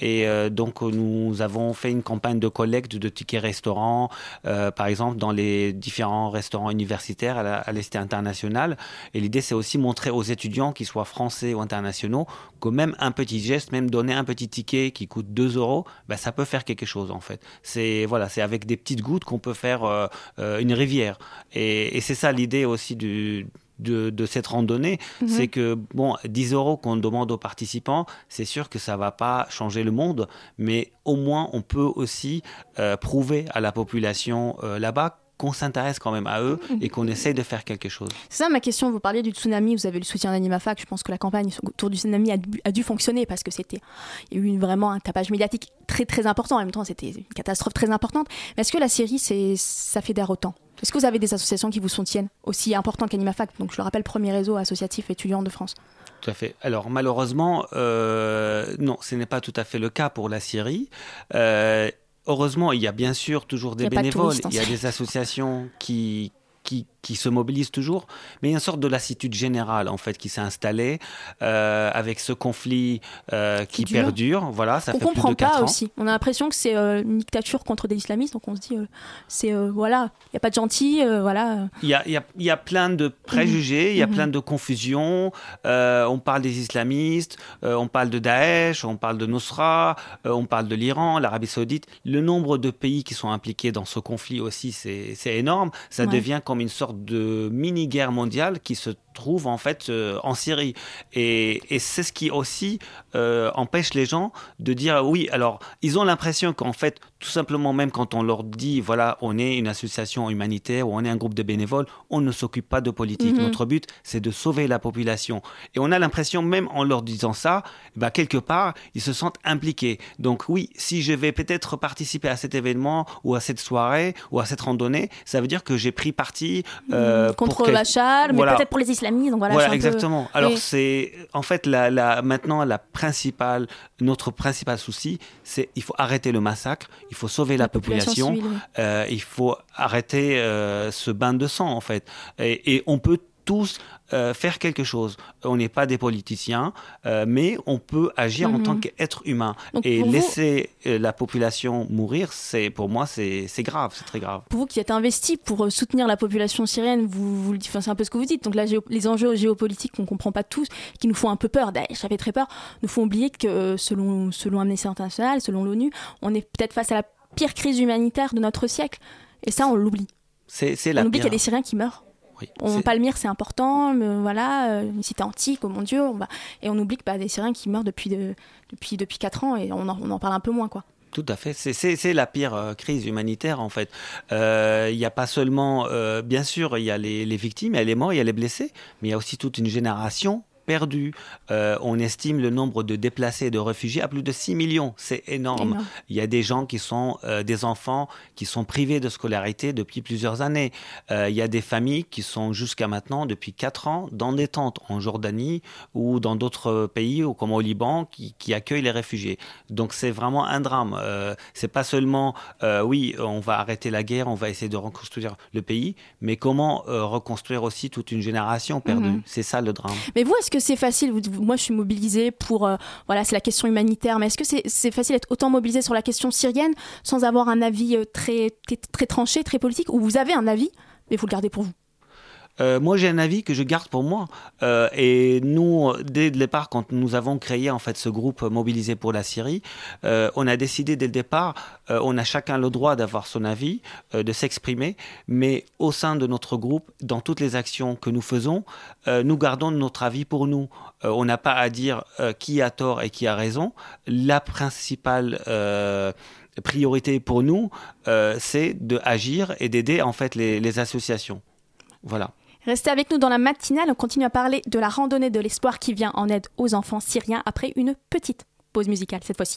Et donc nous avons fait une campagne de collecte de tickets restaurants, par exemple dans les différents restaurants universitaires à l'Est international. Et l'idée c'est aussi montrer aux étudiants, qu'ils soient français ou internationaux, que même un petit geste, même donner un petit ticket qui coûte 2 euros, ben, ça peut faire quelque chose en fait. C'est voilà, c'est avec des petites gouttes qu'on peut faire euh, euh, une rivière. Et, c'est ça l'idée aussi du, de, cette randonnée, mhm. c'est que bon, 10 euros qu'on demande aux participants, c'est sûr que ça va pas changer le monde, mais au moins on peut aussi euh, prouver à la population là-bas qu'on s'intéresse quand même à eux et qu'on essaye de faire quelque chose. C'est ça ma question. Vous parliez du tsunami, vous avez le soutien d'AnimaFac. Je pense que la campagne autour du tsunami a dû, fonctionner parce que c'était, il y a eu vraiment un tapage médiatique très très important. En même temps, c'était une catastrophe très importante. Mais est-ce que la Syrie, ça fédère autant? Est-ce que vous avez des associations qui vous soutiennent aussi importantes qu'AnimaFac Donc, je le rappelle, premier réseau associatif étudiant de France. Tout à fait. Alors malheureusement, euh, non, ce n'est pas tout à fait le cas pour la Syrie. Euh, heureusement, il y a bien sûr toujours des bénévoles, il y a des associations qui, qui, qui se mobilise toujours, mais il y a une sorte de lassitude générale en fait qui s'est installée euh, avec ce conflit euh, qui, perdure. Voilà, ça on fait comprend plus de pas aussi. On a l'impression que c'est euh, une dictature contre des islamistes, donc on se dit c'est voilà, il y a pas de gentil, voilà. Il y a, y, a, y a, plein de préjugés, il y a mhm. plein de confusions. on parle des islamistes, on parle de Daesh, on parle de Nusra, on parle de l'Iran, l'Arabie Saoudite. Le nombre de pays qui sont impliqués dans ce conflit aussi, c'est énorme. Ça devient comme une sorte de mini-guerre mondiale qui se trouve en fait euh, en Syrie. Et, c'est ce qui aussi euh, empêche les gens de dire oui. Alors, ils ont l'impression qu'en fait, tout simplement, même quand on leur dit voilà, on est une association humanitaire ou on est un groupe de bénévoles, on ne s'occupe pas de politique. Mhm. Notre but, c'est de sauver la population. Et on a l'impression, même en leur disant ça, bah, quelque part, ils se sentent impliqués. Donc, oui, si je vais peut-être participer à cet événement ou à cette soirée ou à cette randonnée, ça veut dire que j'ai pris parti euh, contre la mais peut-être pour les islamistes Donc voilà, Voilà, peu- exactement. Alors Oui. c'est en fait la, la- maintenant la principale, notre principal souci, c'est il faut arrêter le massacre, il faut sauver la, population, euh, il faut arrêter euh, ce bain de sang en fait. Et, et on peut tous euh, faire quelque chose. On n'est pas des politiciens, euh, mais on peut agir en Mhm. tant qu'être humain. Donc, Et vous- laisser euh, la population mourir, c'est pour moi c'est grave, c'est très grave. Pour vous qui êtes investi pour soutenir la population syrienne, vous, vous enfin, c'est un peu ce que vous dites. Donc là, les enjeux géopolitiques qu'on comprend pas tous, qui nous font un peu peur, d'ailleurs, j'avais très peur, nous font oublier que selon, selon Amnesty International, selon l'ONU, on est peut-être face à la pire crise humanitaire de notre siècle. Et ça, on l'oublie. C'est On oublie qu'il y a des Syriens qui meurent. Oui, On Palmyre, c'est important, mais voilà, euh, une cité antique, oh mon Dieu. On va... Et on oublie que bah, des Syriens qui meurent depuis, de... depuis, depuis 4 ans et on en, on en parle un peu moins, quoi. Tout à fait. C'est- la pire euh, crise humanitaire, en fait. Euh, Il n'y a pas seulement, euh, bien sûr, il y a les, les victimes, il y a les morts, il y a les blessés, mais il y a aussi toute une génération perdue. Euh, on estime le nombre de déplacés et de réfugiés à plus de 6 millions. C'est énorme. Énorme. Il y a des gens qui sont euh, des enfants qui sont privés de scolarité depuis plusieurs années. Euh, il y a des familles qui sont jusqu'à maintenant, depuis 4 ans, dans des tentes en Jordanie ou dans d'autres pays, ou comme au Liban, qui, qui accueillent les réfugiés. Donc c'est vraiment un drame. Euh, c'est pas seulement, oui, on va arrêter la guerre, on va essayer de reconstruire le pays, mais comment reconstruire aussi toute une génération perdue. Mhm. C'est ça le drame. Mais vous, est-ce que c'est facile Moi, je suis mobilisée pour. euh, voilà, c'est la question humanitaire. Mais est-ce que c'est c'est facile d'être autant mobilisée sur la question syrienne sans avoir un avis euh, très, très, très tranché, très politique Ou vous avez un avis, mais vous le gardez pour vous? Euh, moi, j'ai un avis que je garde pour moi. Euh, et nous, dès le départ, quand nous avons créé en fait ce groupe mobilisé pour la Syrie, euh, on a décidé dès le départ, on a chacun le droit d'avoir son avis, de s'exprimer, mais au sein de notre groupe, dans toutes les actions que nous faisons, nous gardons notre avis pour nous. On n'a pas à dire qui a tort et qui a raison. La principale priorité pour nous, c'est de agir et d'aider en fait les associations. Voilà. Restez avec nous dans la matinale. On continue à parler de la randonnée de l'espoir qui vient en aide aux enfants syriens après une petite pause musicale cette fois-ci.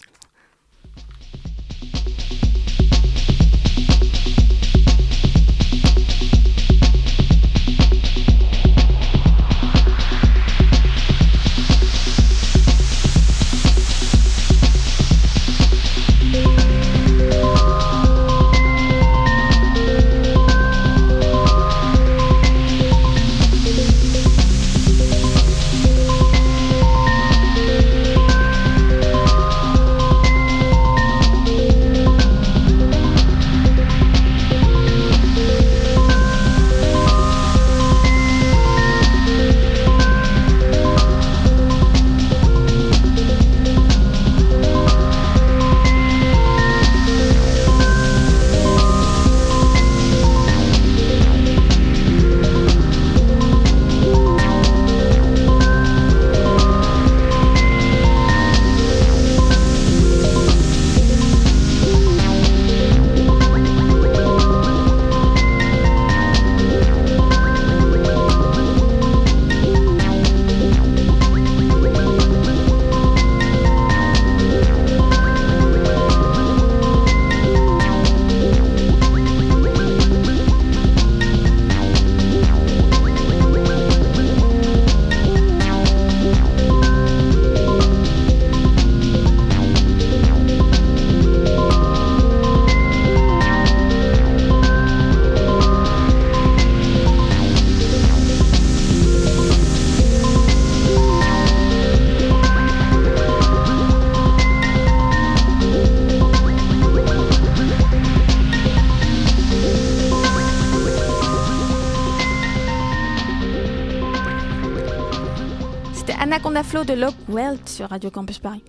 Welt sur Radio Campus Paris.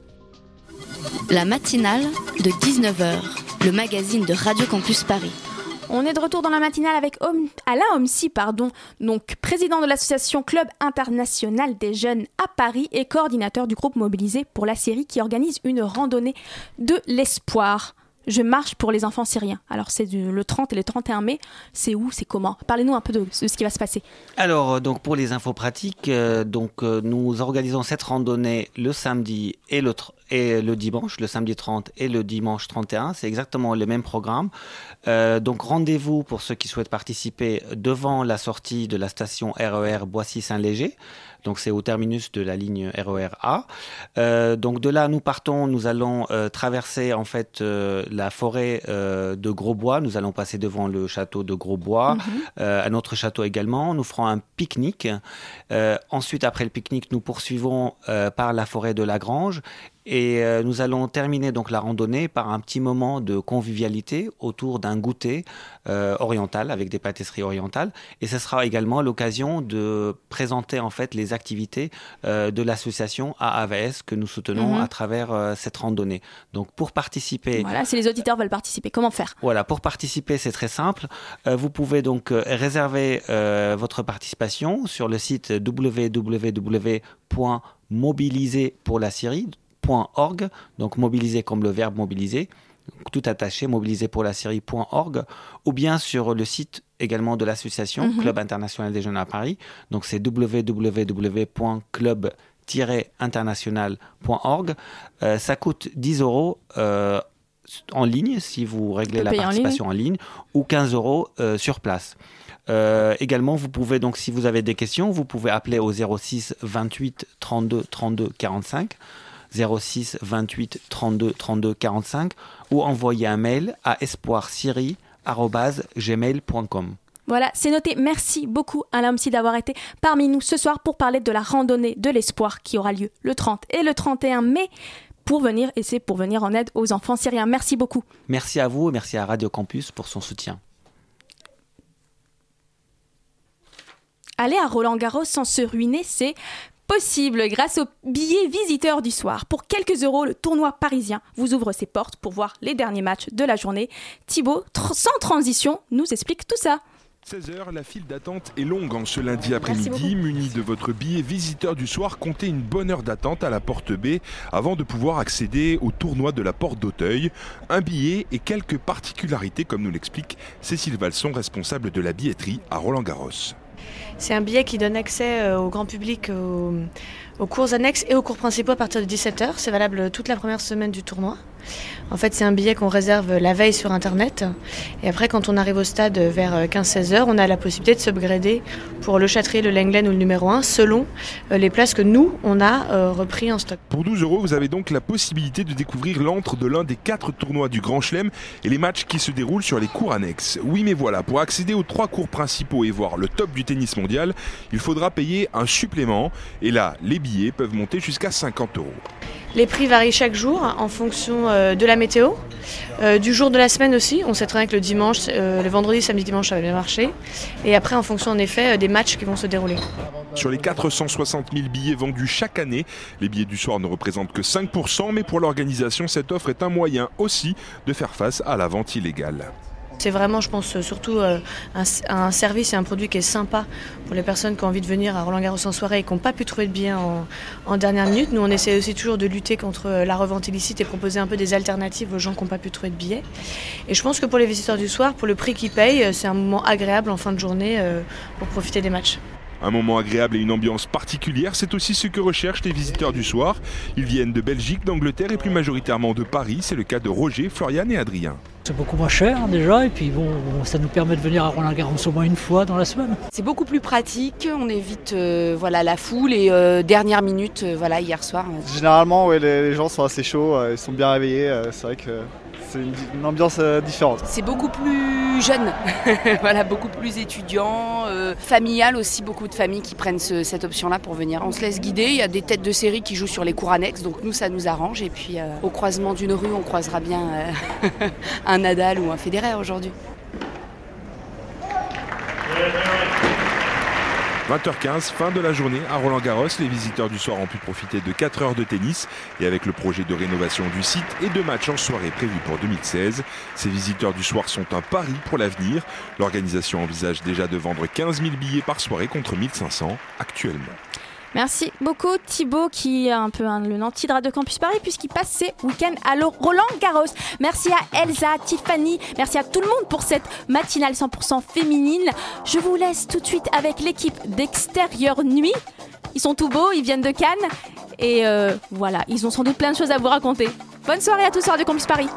La matinale de 19h, le magazine de Radio Campus Paris. On est de retour dans la matinale avec Alain Omsi, pardon, donc président de l'association Club International des Jeunes à Paris et coordinateur du groupe mobilisé pour la Syrie qui organise une randonnée de l'espoir. Je marche pour les enfants syriens. Alors c'est le 30 et le 31 mai. C'est où C'est comment? Parlez-nous un peu de, ce qui va se passer. Alors, euh, donc pour les infos pratiques, euh, donc euh, nous organisons cette randonnée le samedi et le, et le dimanche, le samedi 30 et le dimanche 31. C'est exactement le même programme. Donc rendez-vous pour ceux qui souhaitent participer devant la sortie de la station RER Boissy-Saint-Léger. Donc c'est au terminus de la ligne RER A. Euh, donc de là, nous partons, nous allons euh, traverser en fait euh, la forêt de Grosbois. Nous allons passer devant le château de Grosbois, euh, un autre château également. Nous ferons un pique-nique. Ensuite, après le pique-nique, nous poursuivons par la forêt de la Grange. Et euh, nous allons terminer donc la randonnée par un petit moment de convivialité autour d'un goûter euh, oriental avec des pâtisseries orientales. Et ce sera également l'occasion de présenter en fait les activités euh, de l'association AAVS que nous soutenons Mhm. à travers euh, cette randonnée. Donc pour participer, Voilà, si les auditeurs veulent participer, comment faire? Voilà, pour participer, c'est très simple. Euh, vous pouvez donc réserver votre participation sur le site www.mobiliser pour la Syrie.org. Donc mobiliser comme le verbe mobiliser, tout attaché, mobiliser pour la Syrie.org, ou bien sur le site également de l'association Mhm. Club International des Jeunes à Paris. Donc c'est www.club-international.org. Euh, ça coûte 10 euros. euh, en ligne si vous réglez la en participation en ligne, ou 15 euros euh, sur place. Également, vous pouvez donc, si vous avez des questions, vous pouvez appeler au 06 28 32 32 45, 06 28 32 32 45, ou envoyer un mail à espoirsyrie@gmail.com. Voilà, c'est noté. Merci beaucoup Alain Psy d'avoir été parmi nous ce soir pour parler de la randonnée de l'espoir qui aura lieu le 30 et le 31 mai pour venir et c'est pour venir en aide aux enfants syriens. Merci beaucoup. Merci à vous et merci à Radio Campus pour son soutien. Aller à Roland Garros sans se ruiner, c'est possible grâce au billet visiteur du soir. Pour quelques euros, le tournoi parisien vous ouvre ses portes pour voir les derniers matchs de la journée. Thibaut, tr- sans transition, nous explique tout ça. 16h, la file d'attente est longue en ce lundi après-midi. Muni de votre billet visiteur du soir, comptez une bonne heure d'attente à la porte B avant de pouvoir accéder au tournoi de la porte d'Auteuil. Un billet et quelques particularités, comme nous l'explique Cécile Valson, responsable de la billetterie à Roland-Garros. C'est un billet qui donne accès euh, au grand public aux, aux cours annexes et aux cours principaux à partir de 17h. C'est valable toute la première semaine du tournoi. En fait, c'est un billet qu'on réserve la veille sur Internet. Et après, quand on arrive au stade vers 15-16 heures, on a la possibilité de s'upgrader pour le Châtrier, le Lenglen ou le numéro 1, selon euh, les places que nous, on a euh, repris en stock. Pour 12 euros, vous avez donc la possibilité de découvrir l'antre de l'un des quatre tournois du Grand Chelem et les matchs qui se déroulent sur les cours annexes. Oui, mais voilà, pour accéder aux trois cours principaux et voir le top du tennis mondial, il faudra payer un supplément. Et là, les billets peuvent monter jusqu'à 50 euros. Les prix varient chaque jour en fonction euh, de la météo, euh, du jour de la semaine aussi. On sait très bien que le dimanche, euh, le vendredi, samedi, dimanche, ça va bien marcher. Et après, en fonction en effet des matchs qui vont se dérouler. Sur les 460 000 billets vendus chaque année, les billets du soir ne représentent que 5%, mais pour l'organisation, cette offre est un moyen aussi de faire face à la vente illégale. C'est vraiment, je pense, surtout euh, un, service et un produit qui est sympa pour les personnes qui ont envie de venir à Roland Garros en soirée et qui n'ont pas pu trouver de billets en, en dernière minute. Nous, on essaie aussi toujours de lutter contre euh, la revente illicite et proposer un peu des alternatives aux gens qui n'ont pas pu trouver de billets. Et je pense que pour les visiteurs du soir, pour le prix qu'ils payent, euh, c'est un moment agréable en fin de journée pour profiter des matchs. Un moment agréable et une ambiance particulière, c'est aussi ce que recherchent les visiteurs du soir. Ils viennent de Belgique, d'Angleterre et plus majoritairement de Paris. C'est le cas de Roger, Florian et Adrien. C'est beaucoup moins cher déjà, et puis bon, ça nous permet de venir à Roland-Garros au moins une fois dans la semaine. C'est beaucoup plus pratique, on évite euh, voilà, la foule et euh, dernière minute, euh, voilà, hier soir. Généralement, ouais, les, les gens sont assez chauds, ils sont bien réveillés. c'est vrai que c'est une, ambiance euh, différente. C'est beaucoup plus jeune, voilà, beaucoup plus étudiant, euh, familial aussi, beaucoup de familles qui prennent ce- cette option-là pour venir. On se laisse guider, il y a des têtes de série qui jouent sur les cours annexes, donc nous ça nous arrange. Et puis euh, au croisement d'une rue, on croisera bien un Nadal ou un Federer aujourd'hui. 20h15, fin de la journée à Roland-Garros. Les visiteurs du soir ont pu profiter de 4 heures de tennis et avec le projet de rénovation du site et de matchs en soirée prévus pour 2016. Ces visiteurs du soir sont un pari pour l'avenir. L'organisation envisage déjà de vendre 15 000 billets par soirée contre 1500 actuellement. Merci beaucoup Thibaut qui est un peu un- le nanti de Campus Paris puisqu'il passe ses week-ends à Roland Garros. Merci à Elsa, Tiffany, merci à tout le monde pour cette matinale 100% féminine. Je vous laisse tout de suite avec l'équipe d'Extérieur Nuit. Ils sont tout beaux, ils viennent de Cannes Et euh, voilà, ils ont sans doute plein de choses à vous raconter. Bonne soirée à tous sur Radio Campus Paris.